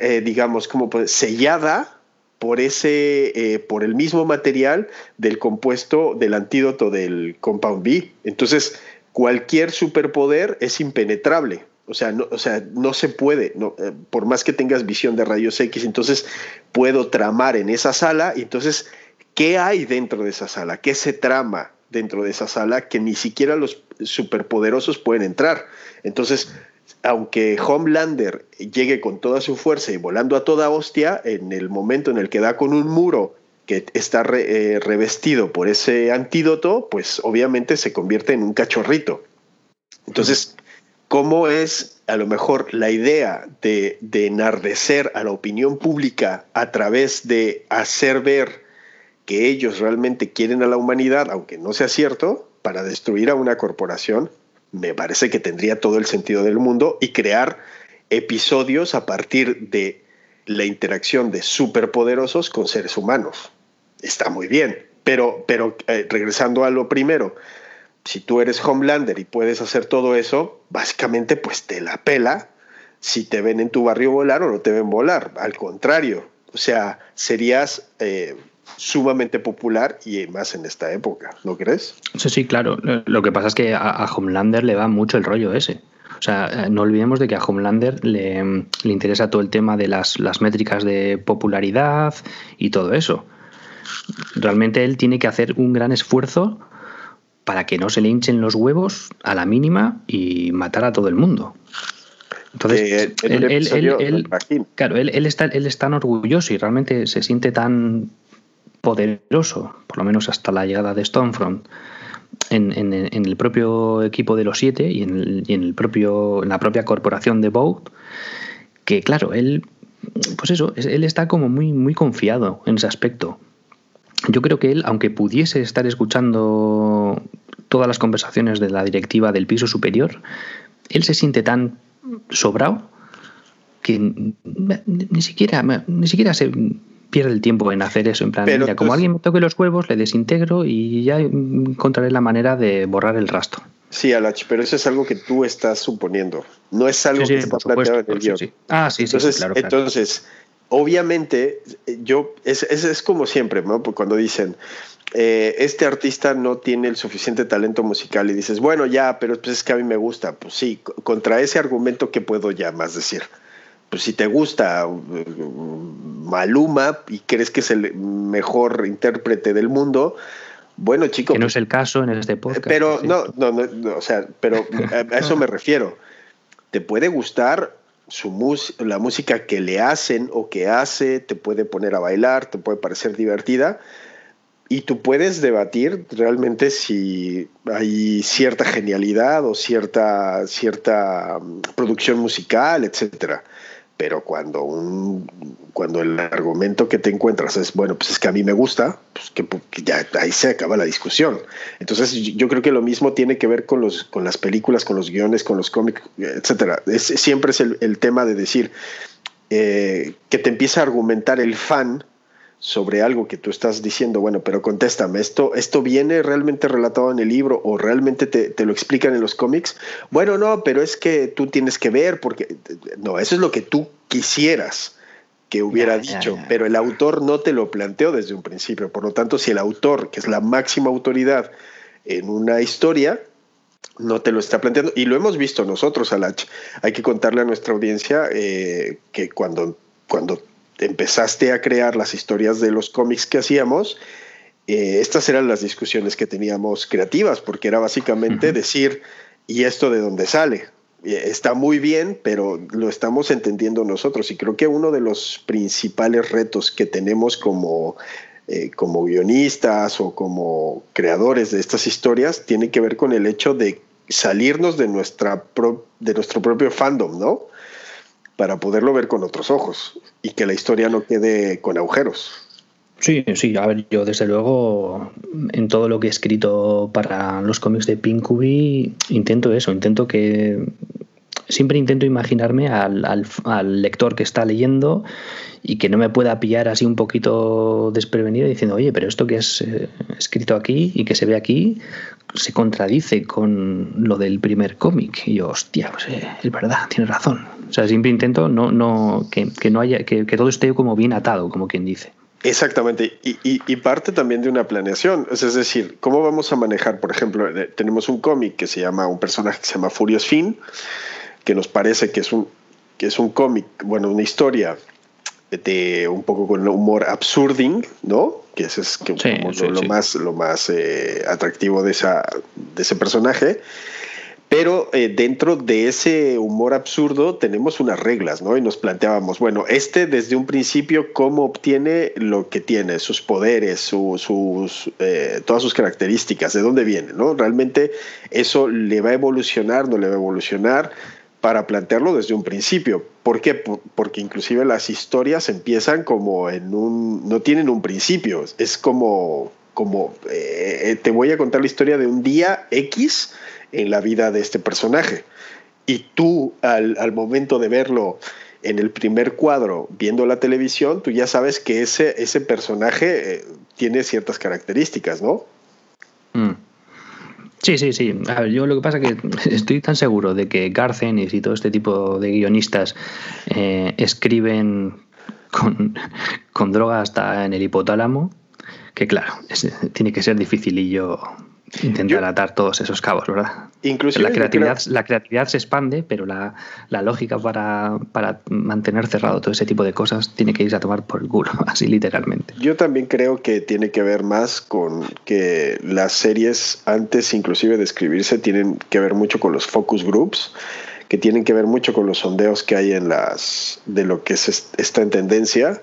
eh, digamos, como sellada por ese, eh, por el mismo material del compuesto del antídoto del compound B. Entonces, cualquier superpoder es impenetrable. O sea, no, o sea, no se puede, no, por más que tengas visión de rayos X, entonces puedo tramar en esa sala entonces, ¿qué hay dentro de esa sala? ¿Qué se trama? Dentro de esa sala que ni siquiera los superpoderosos pueden entrar. Entonces, aunque Homelander llegue con toda su fuerza y volando a toda hostia, en el momento en el que da con un muro que está eh, revestido por ese antídoto, pues obviamente se convierte en un cachorrito. Entonces, ¿cómo es a lo mejor la idea de, de enardecer a la opinión pública a través de hacer ver que ellos realmente quieren a la humanidad, aunque no sea cierto, para destruir a una corporación, me parece que tendría todo el sentido del mundo y crear episodios a partir de la interacción de superpoderosos con seres humanos. Está muy bien, pero, pero eh, regresando a lo primero, si tú eres Homelander y puedes hacer todo eso, básicamente pues te la pela si te ven en tu barrio volar o no te ven volar. Al contrario, o sea, serías eh, sumamente popular y más en esta época, ¿no crees? Sí, sí, claro. Lo que pasa es que a, Homelander le va mucho el rollo ese. O sea, no olvidemos de que a Homelander le, le interesa todo el tema de las, las, métricas de popularidad y todo eso. Realmente él tiene que hacer un gran esfuerzo para que no se le hinchen los huevos a la mínima y matar a todo el mundo. Entonces, él, él, claro, él, él, está, él es tan orgulloso y realmente se siente tan poderoso, por lo menos hasta la llegada de Stormfront, en, el propio equipo de los siete y en, el, propio, en la propia corporación de Vogue, que claro, él, pues eso, él está como muy, muy confiado en ese aspecto. Yo creo que él, aunque pudiese estar escuchando todas las conversaciones de la directiva del piso superior, él se siente tan sobrado que ni siquiera, ni siquiera se pierde el tiempo en hacer eso. En plan, mira, como alguien me toque los huevos, le desintegro y ya encontraré la manera de borrar el rastro. Sí, Alach, pero eso es algo que tú estás suponiendo. No es algo que está planteado en el guion. Ah, sí, sí, entonces, claro, Entonces, obviamente, yo, es, es, como siempre, ¿no? Pues cuando dicen, eh, este artista no tiene el suficiente talento musical y dices, bueno, ya, pero pues es que a mí me gusta. Pues sí, contra ese argumento, ¿qué puedo ya más decir? Pues si te gusta uh, Maluma y crees que es el mejor intérprete del mundo, bueno, chico. Que no es el caso en este podcast. Pero no, no, no, o sea, pero a eso me refiero. Te puede gustar su la música que le hacen o que hace, te puede poner a bailar, te puede parecer divertida, y tú puedes debatir realmente si hay cierta genialidad o cierta, cierta mm, producción musical, etcétera pero cuando un cuando el argumento que te encuentras es bueno pues es que a mí me gusta pues que, ya ahí se acaba la discusión. Entonces yo creo que lo mismo tiene que ver con los con las películas con los guiones con los cómics etcétera. Es, siempre es el, tema de decir eh, que te empieza a argumentar el fan sobre algo que tú estás diciendo, bueno, pero contéstame, ¿esto, esto viene realmente relatado en el libro o realmente te, te, lo explican en los cómics? Bueno, no, pero es que tú tienes que ver, porque no, eso es lo que tú quisieras que hubiera dicho, pero el autor no te lo planteó desde un principio. Por lo tanto, si el autor, que es la máxima autoridad en una historia, no te lo está planteando, y lo hemos visto nosotros, Alach, hay que contarle a nuestra audiencia eh, que cuando cuando empezaste a crear las historias de los cómics que hacíamos, eh, estas eran las discusiones que teníamos creativas, porque era básicamente decir, ¿y esto de dónde sale? Eh, está muy bien, pero lo estamos entendiendo nosotros. Y creo que uno de los principales retos que tenemos como, eh, como guionistas o como creadores de estas historias tiene que ver con el hecho de salirnos de, nuestra de nuestro propio fandom, ¿no? Para poderlo ver con otros ojos y que la historia no quede con agujeros. Sí, sí, a ver, yo desde luego en todo lo que he escrito para los cómics de Pinkubi intento eso, intento que siempre intento imaginarme al, lector que está leyendo y que no me pueda pillar así un poquito desprevenido diciendo, oye, pero esto que has eh, escrito aquí y que se ve aquí se contradice con lo del primer cómic. Y yo, hostia, pues eh, es verdad, tienes razón. O sea, siempre intento no, no, que, todo esté como bien atado, como quien dice. Exactamente, y, parte también de una planeación, es decir, ¿cómo vamos a manejar? Por ejemplo, eh, tenemos un cómic que se llama, un personaje que se llama Furious Finn, que nos parece que es un, que es un cómic, bueno, una historia de un poco con humor absurding, ¿no? Que ese es que lo, más, lo más eh, atractivo de, esa, de ese personaje. Pero eh, dentro de ese humor absurdo tenemos unas reglas, ¿no? Y nos planteábamos, bueno, este desde un principio, ¿cómo obtiene lo que tiene? Sus poderes, sus, eh, todas sus características, ¿de dónde viene? ¿no? Realmente eso le va a evolucionar, no le va a evolucionar para plantearlo desde un principio. ¿Por qué? Porque inclusive las historias empiezan como en un... no tienen un principio, es como... como eh, te voy a contar la historia de un día X en la vida de este personaje. Y tú al, momento de verlo en el primer cuadro viendo la televisión, tú ya sabes que ese, ese personaje eh, tiene ciertas características, ¿no? Mm. Sí, sí, sí. A ver, yo lo que pasa es que estoy tan seguro de que Garth Ennis y todo este tipo de guionistas eh, escriben con, con droga hasta en el hipotálamo, que claro, tiene que ser dificilillo intentar atar todos esos cabos, ¿verdad? Inclusive la creatividad, la creatividad se expande, pero la, lógica para, para, mantener cerrado todo ese tipo de cosas tiene que irse a tomar por el culo, así literalmente. Yo también creo que tiene que ver más con que las series antes inclusive de escribirse tienen que ver mucho con los focus groups que tienen que ver mucho con los sondeos que hay en las de lo que es, está en tendencia.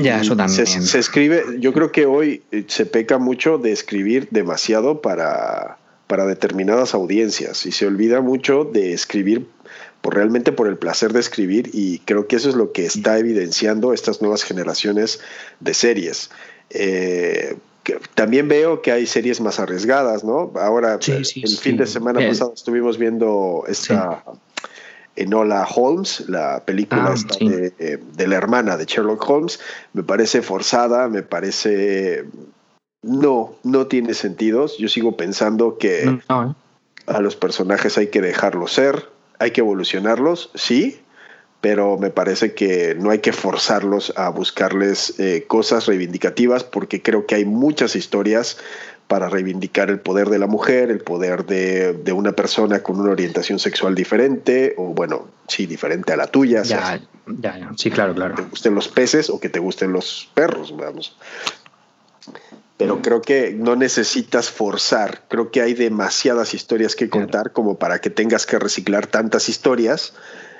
Ya, eso también. Se, escribe, yo creo que hoy eh, se peca mucho de escribir demasiado para, para determinadas audiencias y se olvida mucho de escribir por realmente por el placer de escribir y creo que eso es lo que está evidenciando estas nuevas generaciones de series. Eh, también veo que hay series más arriesgadas, ¿no? Ahora, el fin de semana pasado estuvimos viendo esta Enola Holmes, la película ah, eh, de, la hermana de Sherlock Holmes, me parece forzada, me parece... No, no tiene sentido. Yo sigo pensando que ¿eh? a los personajes hay que dejarlos ser, hay que evolucionarlos, sí, pero me parece que no hay que forzarlos a buscarles eh, cosas reivindicativas porque creo que hay muchas historias para reivindicar el poder de la mujer, el poder de, una persona con una orientación sexual diferente, o bueno, sí, diferente a la tuya. Ya, ya, ya, sí, claro, claro. Que te gusten los peces o que te gusten los perros, vamos. Pero creo que no necesitas forzar, creo que hay demasiadas historias que contar como para que tengas que reciclar tantas historias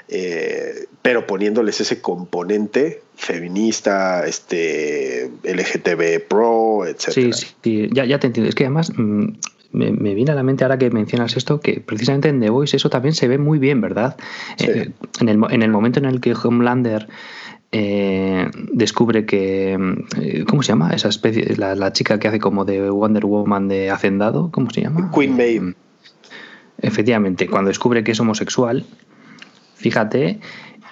eh, pero poniéndoles ese componente feminista, este, LGTB pro, etc. Sí, sí, ya, ya te entiendo. Es que además mm, me, viene a la mente ahora que mencionas esto que precisamente en The Voice eso también se ve muy bien, ¿verdad? Eh, en, el, en, el, momento en el que Homelander eh, descubre que. ¿Cómo se llama? Esa especie. La, la, chica que hace como de Wonder Woman de Hacendado, ¿cómo se llama? Queen Maeve. Efectivamente, cuando descubre que es homosexual, Fíjate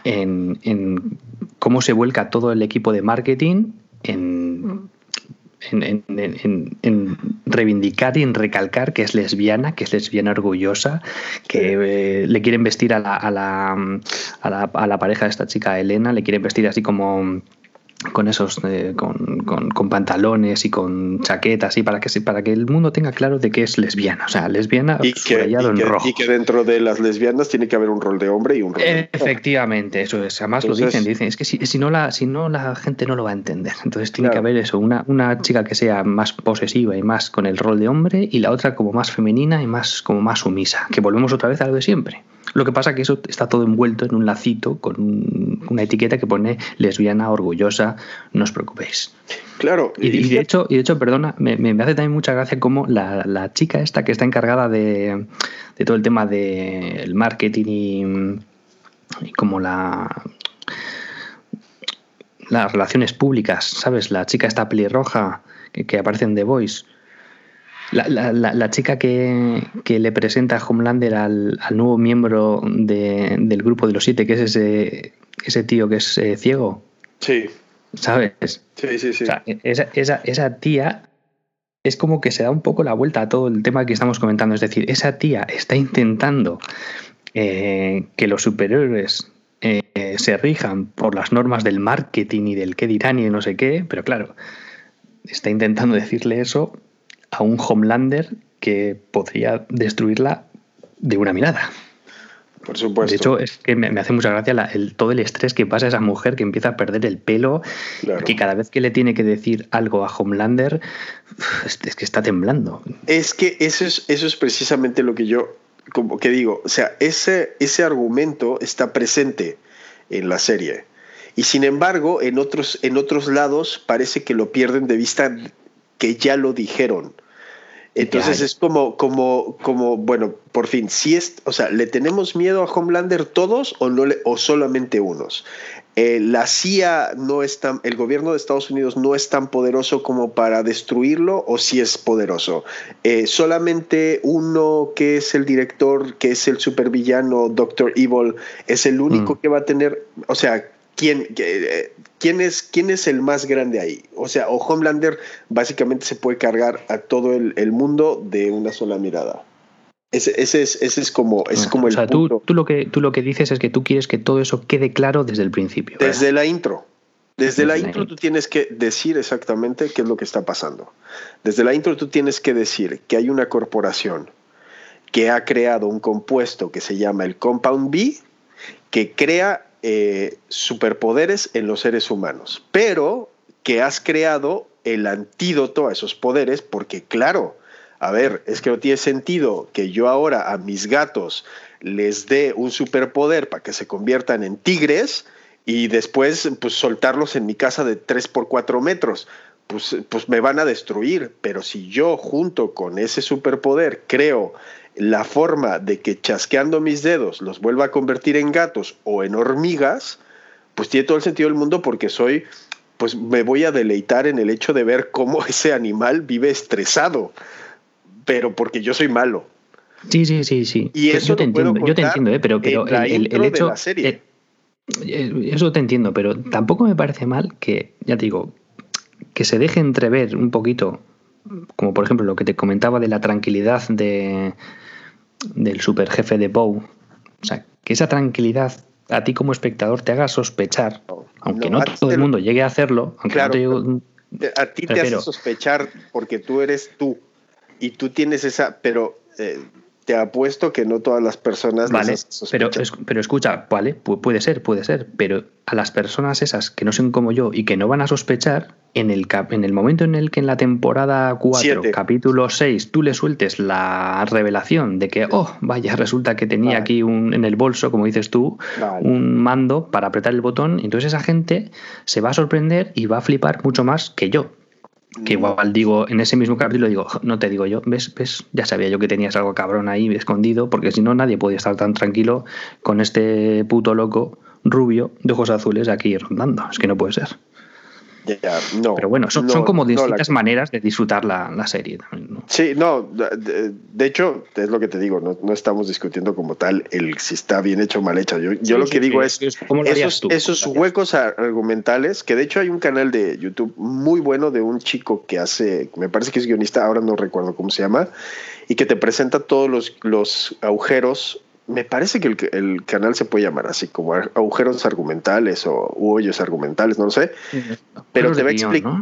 en, cómo se vuelca todo el equipo de marketing en, reivindicar y en recalcar que es lesbiana, que es lesbiana orgullosa, que eh, le quieren vestir a la, a, la, a, la, a la, pareja de esta chica, Elena, le quieren vestir así como con esos eh, con, con, pantalones y con chaquetas y para que para que el mundo tenga claro de que es lesbiana. O sea lesbiana y que, en rojo. y que dentro de las lesbianas tiene que haber un rol de hombre y un rol de efectivamente eso es. Además lo dicen dicen es que si, si, no la si no la gente no lo va a entender. Entonces tiene que haber eso una, una chica que sea más posesiva y más con el rol de hombre y la otra como más femenina y más como más sumisa. Que volvemos otra vez a lo de siempre lo que pasa es que eso está todo envuelto en un lacito con una etiqueta que pone lesbiana, orgullosa, no os preocupéis. Claro. Y, de hecho, y de hecho, perdona, me, hace también mucha gracia como la, chica esta que está encargada de, todo el tema del marketing y, como la las relaciones públicas, ¿sabes? La chica esta pelirroja que, que aparece en The Voice la, la, chica que, le presenta a Homelander al, nuevo miembro del grupo de los siete, que es ese, ese tío que es eh, ciego. Sí. ¿Sabes? Sí, sí, sí. esa, esa, tía es como que se da un poco la vuelta a todo el tema que estamos comentando. Es decir, esa tía está intentando eh, que los superiores eh, se rijan por las normas del marketing y del qué dirán y no sé qué, pero claro, está intentando decirle eso a un Homelander que podría destruirla de una mirada. Por supuesto. De hecho, es que me, hace mucha gracia el, todo el estrés que pasa a esa mujer que empieza a perder el pelo, que cada vez que le tiene que decir algo a Homelander, es, que está temblando. Es que eso es, eso es precisamente lo que yo como que digo. O sea, ese, ese argumento está presente en la serie. Y sin embargo, en otros, en otros lados parece que lo pierden de vista que ya lo dijeron. Entonces es como, como, como, bueno, por fin, si es, o sea, ¿le tenemos miedo a Homelander todos o, no le, o solamente unos? Eh, la CIA no es tan, el gobierno de Estados Unidos no es tan poderoso como para destruirlo o si es poderoso. Eh, solamente uno que es el director, que es el supervillano, Doctor Evil, es el único mm. que va a tener, o sea, ¿quién, eh, ¿quién es, ¿quién es el más grande ahí? O sea, o Homelander básicamente se puede cargar a todo el, mundo de una sola mirada. Ese, ese, es, ese es como, es como o sea, Tú, tú, lo que, tú lo que dices es que tú quieres que todo eso quede claro desde el principio. Desde la intro. Desde, la intro tú tienes que decir exactamente qué es lo que está pasando. Desde la intro tú tienes que decir que hay una corporación que ha creado un compuesto que se llama el Compound B, que crea eh, superpoderes en los seres humanos, pero que has creado el antídoto a esos poderes, porque claro, a ver, es que no tiene sentido que yo ahora a mis gatos les dé un superpoder para que se conviertan en tigres y después pues soltarlos en mi casa de 3 por 4 metros. Pues, pues me van a destruir, pero si yo junto con ese superpoder creo la forma de que chasqueando mis dedos los vuelva a convertir en gatos o en hormigas, pues tiene todo el sentido del mundo porque soy, pues me voy a deleitar en el hecho de ver cómo ese animal vive estresado, pero porque yo soy malo. Sí, sí, sí, sí. Y eso yo te entiendo, yo te entiendo, ¿eh? pero, pero el, hecho... De serie. Eh, eh, eso te entiendo, pero tampoco me parece mal que, ya te digo, que se deje entrever un poquito, como por ejemplo lo que te comentaba de la tranquilidad de, del super jefe de Bow. O sea, que esa tranquilidad a ti como espectador te haga sospechar, aunque no, todo el mundo llegue a hacerlo, aunque no te a ti te hace sospechar porque tú eres tú y tú tienes esa, pero eh, te apuesto que no todas las personas vale, pero, pero escucha, vale, puede ser, puede ser, pero a las personas esas que no son como yo y que no van a sospechar, en el, en el momento en el que en la temporada 4, capítulo 6, tú le sueltes la revelación de que, oh, vaya, resulta que tenía aquí un, en el bolso, como dices tú, un mando para apretar el botón, entonces esa gente se va a sorprender y va a flipar mucho más que yo. Que igual digo, en ese mismo capítulo digo, no te digo yo, ves, ves, ya sabía yo que tenías algo cabrón ahí escondido, porque si no nadie podía estar tan tranquilo con este puto loco rubio de ojos azules aquí rondando. Es que no puede ser no, Pero bueno, son, como distintas maneras de disfrutar la, serie también. Sí, no, de, hecho, es lo que te digo, no, estamos discutiendo como tal el si está bien hecho o mal hecho. Yo, lo que digo es, esos, esos huecos argumentales, que de hecho hay un canal de YouTube muy bueno de un chico que hace, me parece que es guionista, ahora no recuerdo cómo se llama, y que te presenta todos los, los agujeros me parece que el, canal se puede llamar así, como agujeros argumentales o hoyos argumentales, no lo sé. Pero te va a explicar.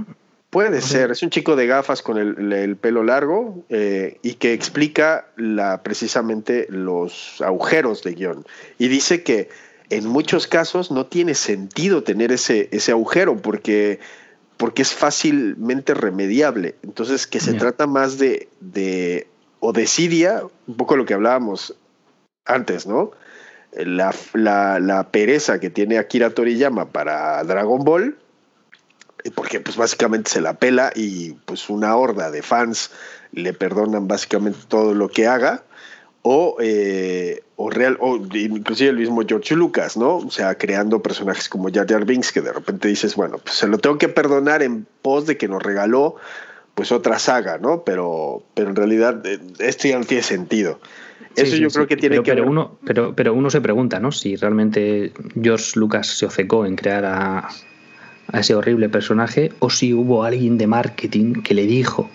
Puede ser, es un chico de gafas con el, pelo largo eh, y que explica la, precisamente los agujeros de guion. Y dice que en muchos casos no tiene sentido tener ese, ese agujero porque, porque es fácilmente remediable. Entonces, que se trata más de, de, o desidia, un poco lo que hablábamos antes, ¿no? La, pereza que tiene Akira Toriyama para Dragon Ball porque pues básicamente se la pela y pues una horda de fans le perdonan básicamente todo lo que haga o, eh, o real inclusive el mismo George Lucas, ¿no? O sea, creando personajes como Jar Jar Binks que de repente dices, bueno, pues se lo tengo que perdonar en pos de que nos regaló pues otra saga, ¿no? Pero, pero en realidad eh, esto ya no tiene sentido. Eso yo creo que tiene pero, que pero uno, pero, pero uno se pregunta, ¿no? Si realmente George Lucas se ofecó en crear a, a ese horrible personaje o si hubo alguien de marketing que le dijo,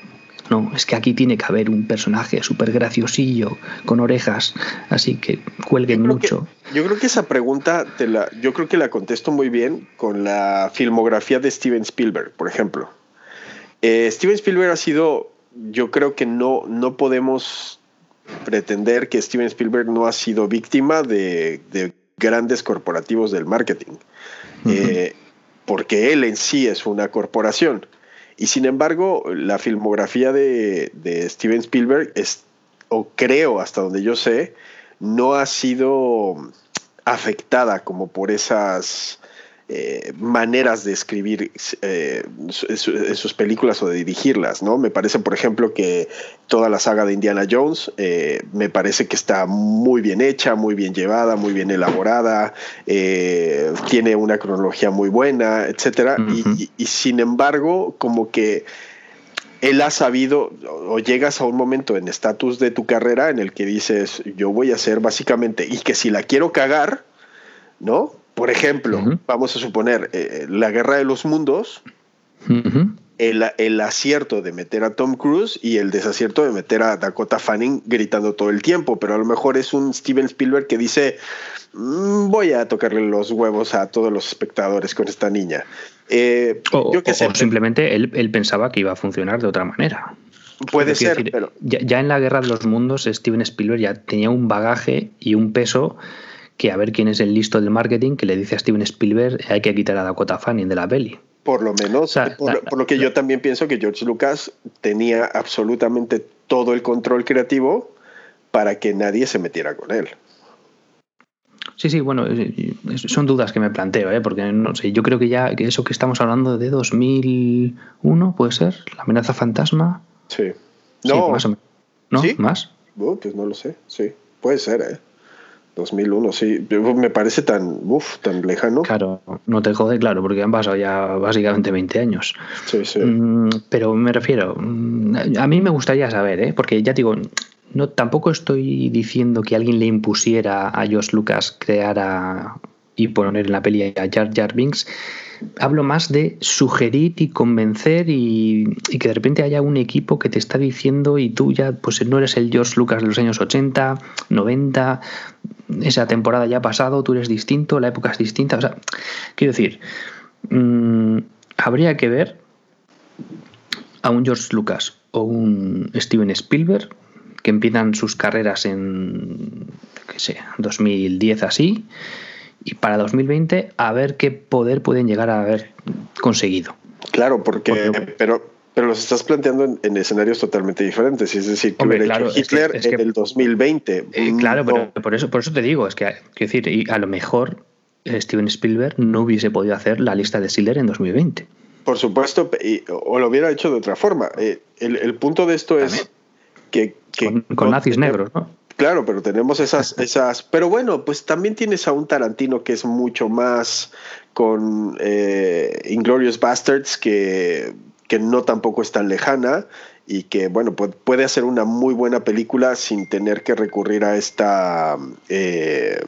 no, es que aquí tiene que haber un personaje súper graciosillo, con orejas, así que cuelguen mucho. yo creo que esa pregunta, te la, yo creo que la contesto muy bien con la filmografía de Steven Spielberg, por ejemplo. Eh, Steven Spielberg ha sido, yo creo que no, no podemos pretender que Steven Spielberg no ha sido víctima de, grandes corporativos del marketing porque él en sí es una corporación. Y sin embargo, la filmografía de, Steven Spielberg es, o creo hasta donde yo sé, no ha sido afectada como por esas eh, maneras de escribir eh, sus películas o de dirigirlas, ¿no? Me parece, por ejemplo, que toda la saga de Indiana Jones eh, me parece que está muy bien hecha, muy bien llevada, muy bien elaborada, tiene una cronología muy buena, etcétera, y, sin embargo, como que él ha sabido o llegas a un momento en estatus de tu carrera en el que dices, yo voy a hacer básicamente, y que si la quiero cagar, ¿no? Por ejemplo, vamos a suponer eh, la guerra de los mundos, el, acierto de meter a Tom Cruise y el desacierto de meter a Dakota Fanning gritando todo el tiempo, pero a lo mejor es un Steven Spielberg que dice, mm, voy a tocarle los huevos a todos los espectadores con esta niña. Eh, o, yo simplemente él, pensaba que iba a funcionar de otra manera. Puede ser, pero... ya en la guerra de los mundos Steven Spielberg ya tenía un bagaje y un peso que a ver quién es el listo del marketing que le dice a Steven Spielberg hay que quitar a Dakota Fanning de la peli. Por lo menos, por, lo que yo también pienso que George Lucas tenía absolutamente todo el control creativo para que nadie se metiera con él. Sí, sí, bueno, eh, son dudas que me planteo, ¿eh? porque no sé, yo creo que ya que eso que estamos hablando de 2001, puede ser, la amenaza fantasma. Sí. No, más o menos. ¿No? ¿Más? pues no lo sé, sí, puede ser, ¿eh? 2001, sí. Me parece tan, uf, tan lejano. Claro, no te jode, claro, porque han pasado ya básicamente 20 años. Sí, sí. Mm, pero me refiero, mm, a mí me gustaría saber, ¿eh? porque ya digo, no, tampoco estoy diciendo que alguien le impusiera a Josh Lucas crear y poner en la peli a Jar Jar Binks, hablo más de sugerir y convencer y, que de repente haya un equipo que te está diciendo y tú ya pues no eres el George Lucas de los años 80, 90, esa temporada ya ha pasado, tú eres distinto, la época es distinta. O sea, quiero decir, mm, habría que ver a un George Lucas o un Steven Spielberg que empiezan sus carreras en, qué sé, 2010 así y para 2020 a ver qué poder pueden llegar a haber conseguido. Claro, porque, pero, pero los estás planteando en, escenarios totalmente diferentes. Es decir, que claro, Hitler en el 2020. Eh, claro, pero por eso, por eso te digo, es que, decir, y a lo mejor Steven Spielberg no hubiese podido hacer la lista de Schiller en 2020. Por supuesto, o lo hubiera hecho de otra forma. Eh, el, punto de esto es que, con, nazis negros, ¿no? Claro, pero tenemos esas, esas. Pero bueno, pues también tienes a un Tarantino que es mucho más con eh, Inglorious Bastards, que, que no tampoco es tan lejana y que, bueno, puede hacer una muy buena película sin tener que recurrir a esta. Eh,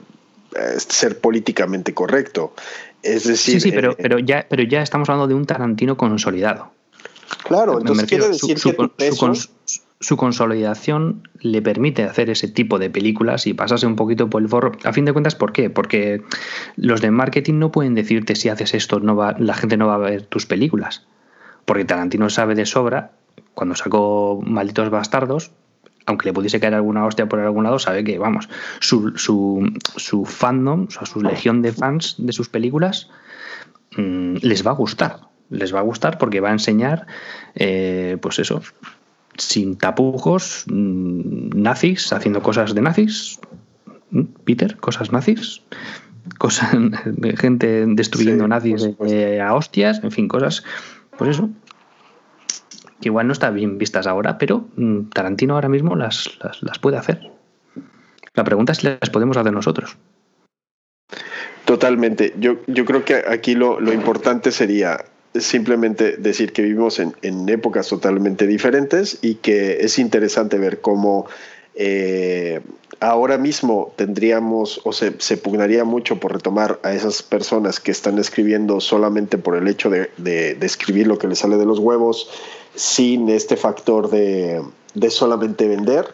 ser políticamente correcto. Es decir. Sí, sí, pero, eh, pero, ya, pero ya estamos hablando de un Tarantino consolidado. Claro, entonces quiere decir que su consolidación le permite hacer ese tipo de películas y pasarse un poquito por el forro. A fin de cuentas, ¿por qué? Porque los de marketing no pueden decirte si haces esto, no va, la gente no va a ver tus películas. Porque Tarantino sabe de sobra, cuando sacó Malditos Bastardos, aunque le pudiese caer alguna hostia por algún lado, sabe que, vamos, su, su, fandom, o sea, su legión de fans de sus películas, mm, les va a gustar. Les va a gustar porque va a enseñar, eh, pues eso, sin tapujos, mm, nazis, haciendo cosas de nazis, mm, Peter, cosas nazis, cosas gente destruyendo nazis a hostias, en fin, cosas, pues eso, que igual no está bien vistas ahora, pero mm, Tarantino ahora mismo las, las, puede hacer. La pregunta es si las podemos hacer nosotros. Totalmente. Yo, yo creo que aquí lo, lo importante sería simplemente decir que vivimos en, épocas totalmente diferentes y que es interesante ver cómo eh, ahora mismo tendríamos o se, pugnaría mucho por retomar a esas personas que están escribiendo solamente por el hecho de, de, escribir lo que les sale de los huevos sin este factor de, de solamente vender.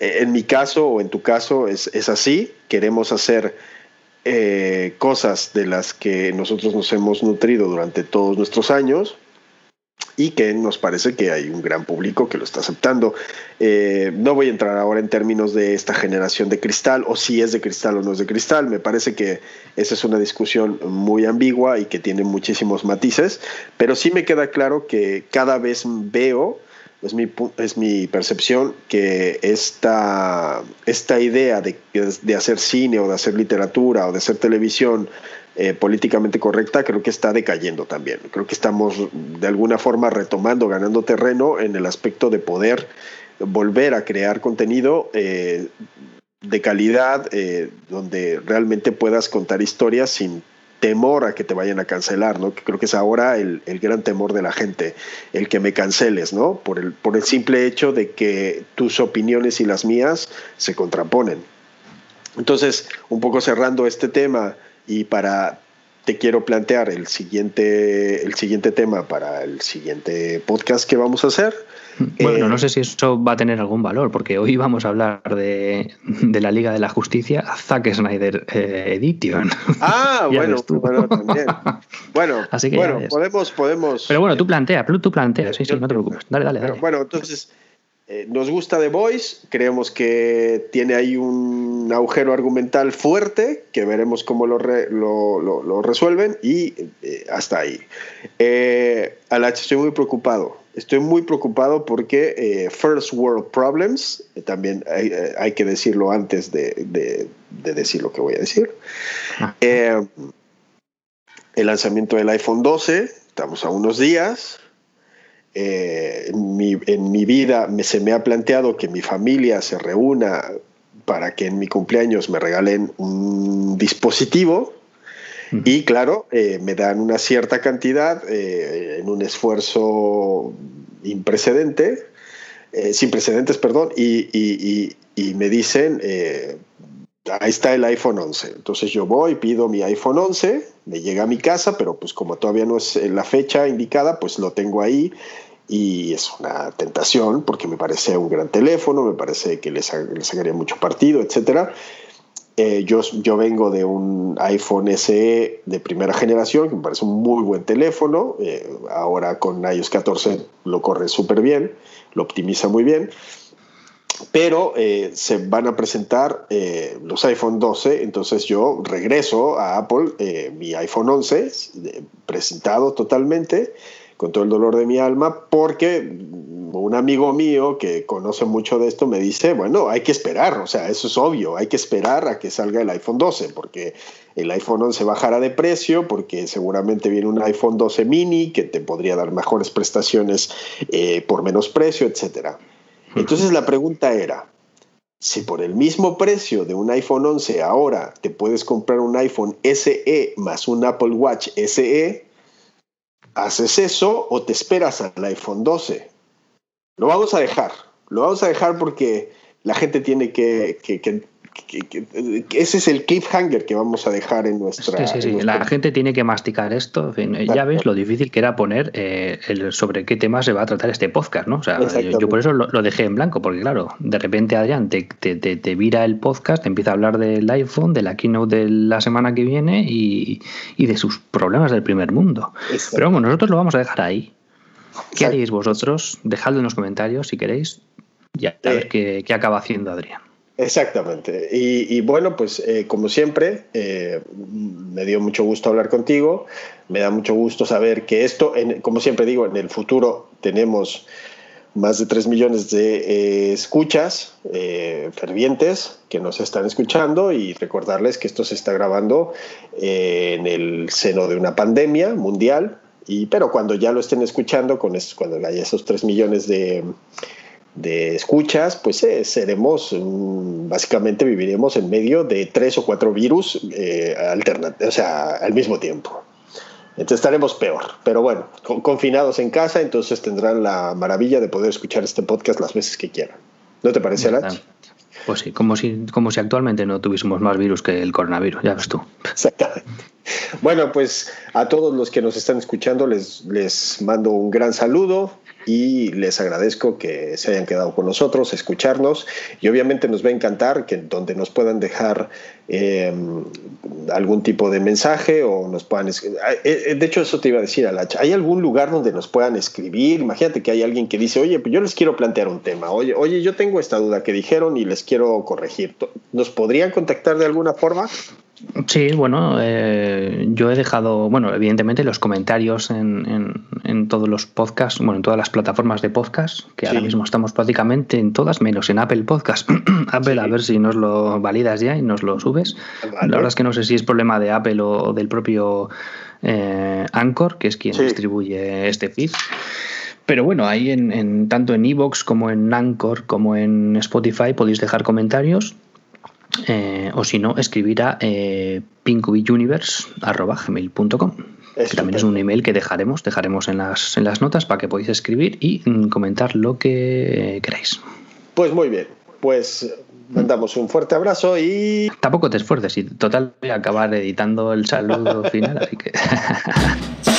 Eh, en mi caso o en tu caso es, es así, queremos hacer eh, cosas de las que nosotros nos hemos nutrido durante todos nuestros años y que nos parece que hay un gran público que lo está aceptando. Eh, no voy a entrar ahora en términos de esta generación de cristal o si es de cristal o no es de cristal. Me parece que esa es una discusión muy ambigua y que tiene muchísimos matices, pero sí me queda claro que cada vez veo es mi, es mi percepción que esta, esta idea de, de, hacer cine o de hacer literatura o de hacer televisión eh, políticamente correcta creo que está decayendo también. Creo que estamos de alguna forma retomando, ganando terreno en el aspecto de poder volver a crear contenido eh, de calidad eh, donde realmente puedas contar historias sin temor a que te vayan a cancelar, ¿no? Que creo que es ahora el, gran temor de la gente, el que me canceles, ¿no? Por el, por el simple hecho de que tus opiniones y las mías se contraponen. Entonces, un poco cerrando este tema y para te quiero plantear el siguiente, el siguiente tema para el siguiente podcast que vamos a hacer. Bueno, no eh, sé si eso va a tener algún valor, porque hoy vamos a hablar de, la Liga de la Justicia, Zack Snyder eh, Edition. Ah, bueno, bueno, también. Bueno, Así que bueno podemos, podemos. Pero bueno, tú plantea, tú planteas, sí, sí, no te preocupes. Dale, dale, dale. Bueno, entonces, eh, nos gusta The Voice, creemos que tiene ahí un agujero argumental fuerte, que veremos cómo lo, lo, resuelven, y hasta ahí. Eh, Alach, estoy muy preocupado Estoy muy preocupado porque eh, First World Problems, eh, también eh, hay, que decirlo antes de, decir lo que voy a decir. el lanzamiento del iPhone 12, estamos a unos días. En mi, en, mi, vida me, se me ha planteado que mi familia se reúna para que en mi cumpleaños me regalen un dispositivo y claro, eh, me dan una cierta cantidad eh, en un esfuerzo imprecedente, eh, sin precedentes, perdón, y, me dicen, ahí está el iPhone 11. Entonces yo voy, pido mi iPhone 11, me llega a mi casa, pero pues como todavía no es la fecha indicada, pues lo tengo ahí y es una tentación porque me parece un gran teléfono, me parece que le, sacaría mucho partido, etcétera. Eh, yo, yo vengo de un iPhone SE de primera generación, que me parece un muy buen teléfono. Eh, ahora con iOS 14 lo corre súper bien, lo optimiza muy bien. Pero eh, se van a presentar los iPhone 12, entonces yo regreso a Apple mi iPhone 11, presentado totalmente, con todo el dolor de mi alma, porque un amigo mío que conoce mucho de esto me dice, bueno, hay que esperar, o sea, eso es obvio, hay que esperar a que salga el iPhone 12, porque el iPhone 11 bajará de precio, porque seguramente viene un iPhone 12 mini que te podría dar mejores prestaciones eh, por menos precio, etc. Entonces la pregunta era, si por el mismo precio de un iPhone 11 ahora te puedes comprar un iPhone SE más un Apple Watch SE, ¿haces eso o te esperas al iPhone 12? Lo vamos a dejar, lo vamos a dejar porque la gente tiene que, ese es el cliffhanger que vamos a dejar en nuestra. Sí, sí, sí. La gente tiene que masticar esto. ya ves lo difícil que era poner eh, el sobre qué tema se va a tratar este podcast, ¿no? O sea, yo, por eso lo, dejé en blanco, porque claro, de repente Adrián te, te, te, vira el podcast, te empieza a hablar del iPhone, de la keynote de la semana que viene y, y de sus problemas del primer mundo. Pero vamos, nosotros lo vamos a dejar ahí. ¿Qué haréis vosotros? Dejadlo en los comentarios si queréis. Ya a ver qué, qué acaba haciendo Adrián. Exactamente. Y, bueno, pues eh, como siempre, eh, me dio mucho gusto hablar contigo, me da mucho gusto saber que esto, como siempre digo, en el futuro tenemos más de 3 millones de eh, escuchas fervientes que nos están escuchando y recordarles que esto se está grabando en el seno de una pandemia mundial, y, pero cuando ya lo estén escuchando, con cuando haya esos 3 millones de de escuchas, pues eh, seremos, mm, básicamente viviremos en medio de tres o cuatro virus eh, o sea, al mismo tiempo. Entonces estaremos peor, pero bueno, confinados en casa, entonces tendrán la maravilla de poder escuchar este podcast las veces que quieran. ¿No te parece, Alach? Pues sí, como si, como si actualmente no tuviésemos más virus que el coronavirus, ya ves tú. Exactamente. Bueno, pues a todos los que nos están escuchando les, les mando un gran saludo y les agradezco que se hayan quedado con nosotros, escucharnos y obviamente nos va a encantar que donde nos puedan dejar eh, algún tipo de mensaje o nos puedan... Eh, eh, de hecho, eso te iba a decir, Alacha, ¿hay algún lugar donde nos puedan escribir? Imagínate que hay alguien que dice, oye, pues yo les quiero plantear un tema, oye, oye, yo tengo esta duda que dijeron y les quiero corregir. ¿Nos podrían contactar de alguna forma? Sí, bueno, eh, yo he dejado, bueno, evidentemente los comentarios en, en, todos los podcasts, bueno, en todas las plataformas de podcast, que ahora mismo estamos prácticamente en todas, menos en Apple Podcast. Apple, a ver si nos lo validas ya y nos lo subes. La verdad es que no sé si es problema de Apple o, del propio eh, Anchor, que es quien distribuye este feed. Pero bueno, ahí en, en tanto en Evox como en Anchor como en Spotify podéis dejar comentarios eh, o si no, escribir a eh, pinkubituniverse.com que también es un email que dejaremos, dejaremos en las, en las notas para que podáis escribir y mm, comentar lo que queráis. Pues muy bien, pues mandamos un fuerte abrazo y... Tampoco te esfuerces y total voy a acabar editando el saludo final, así que...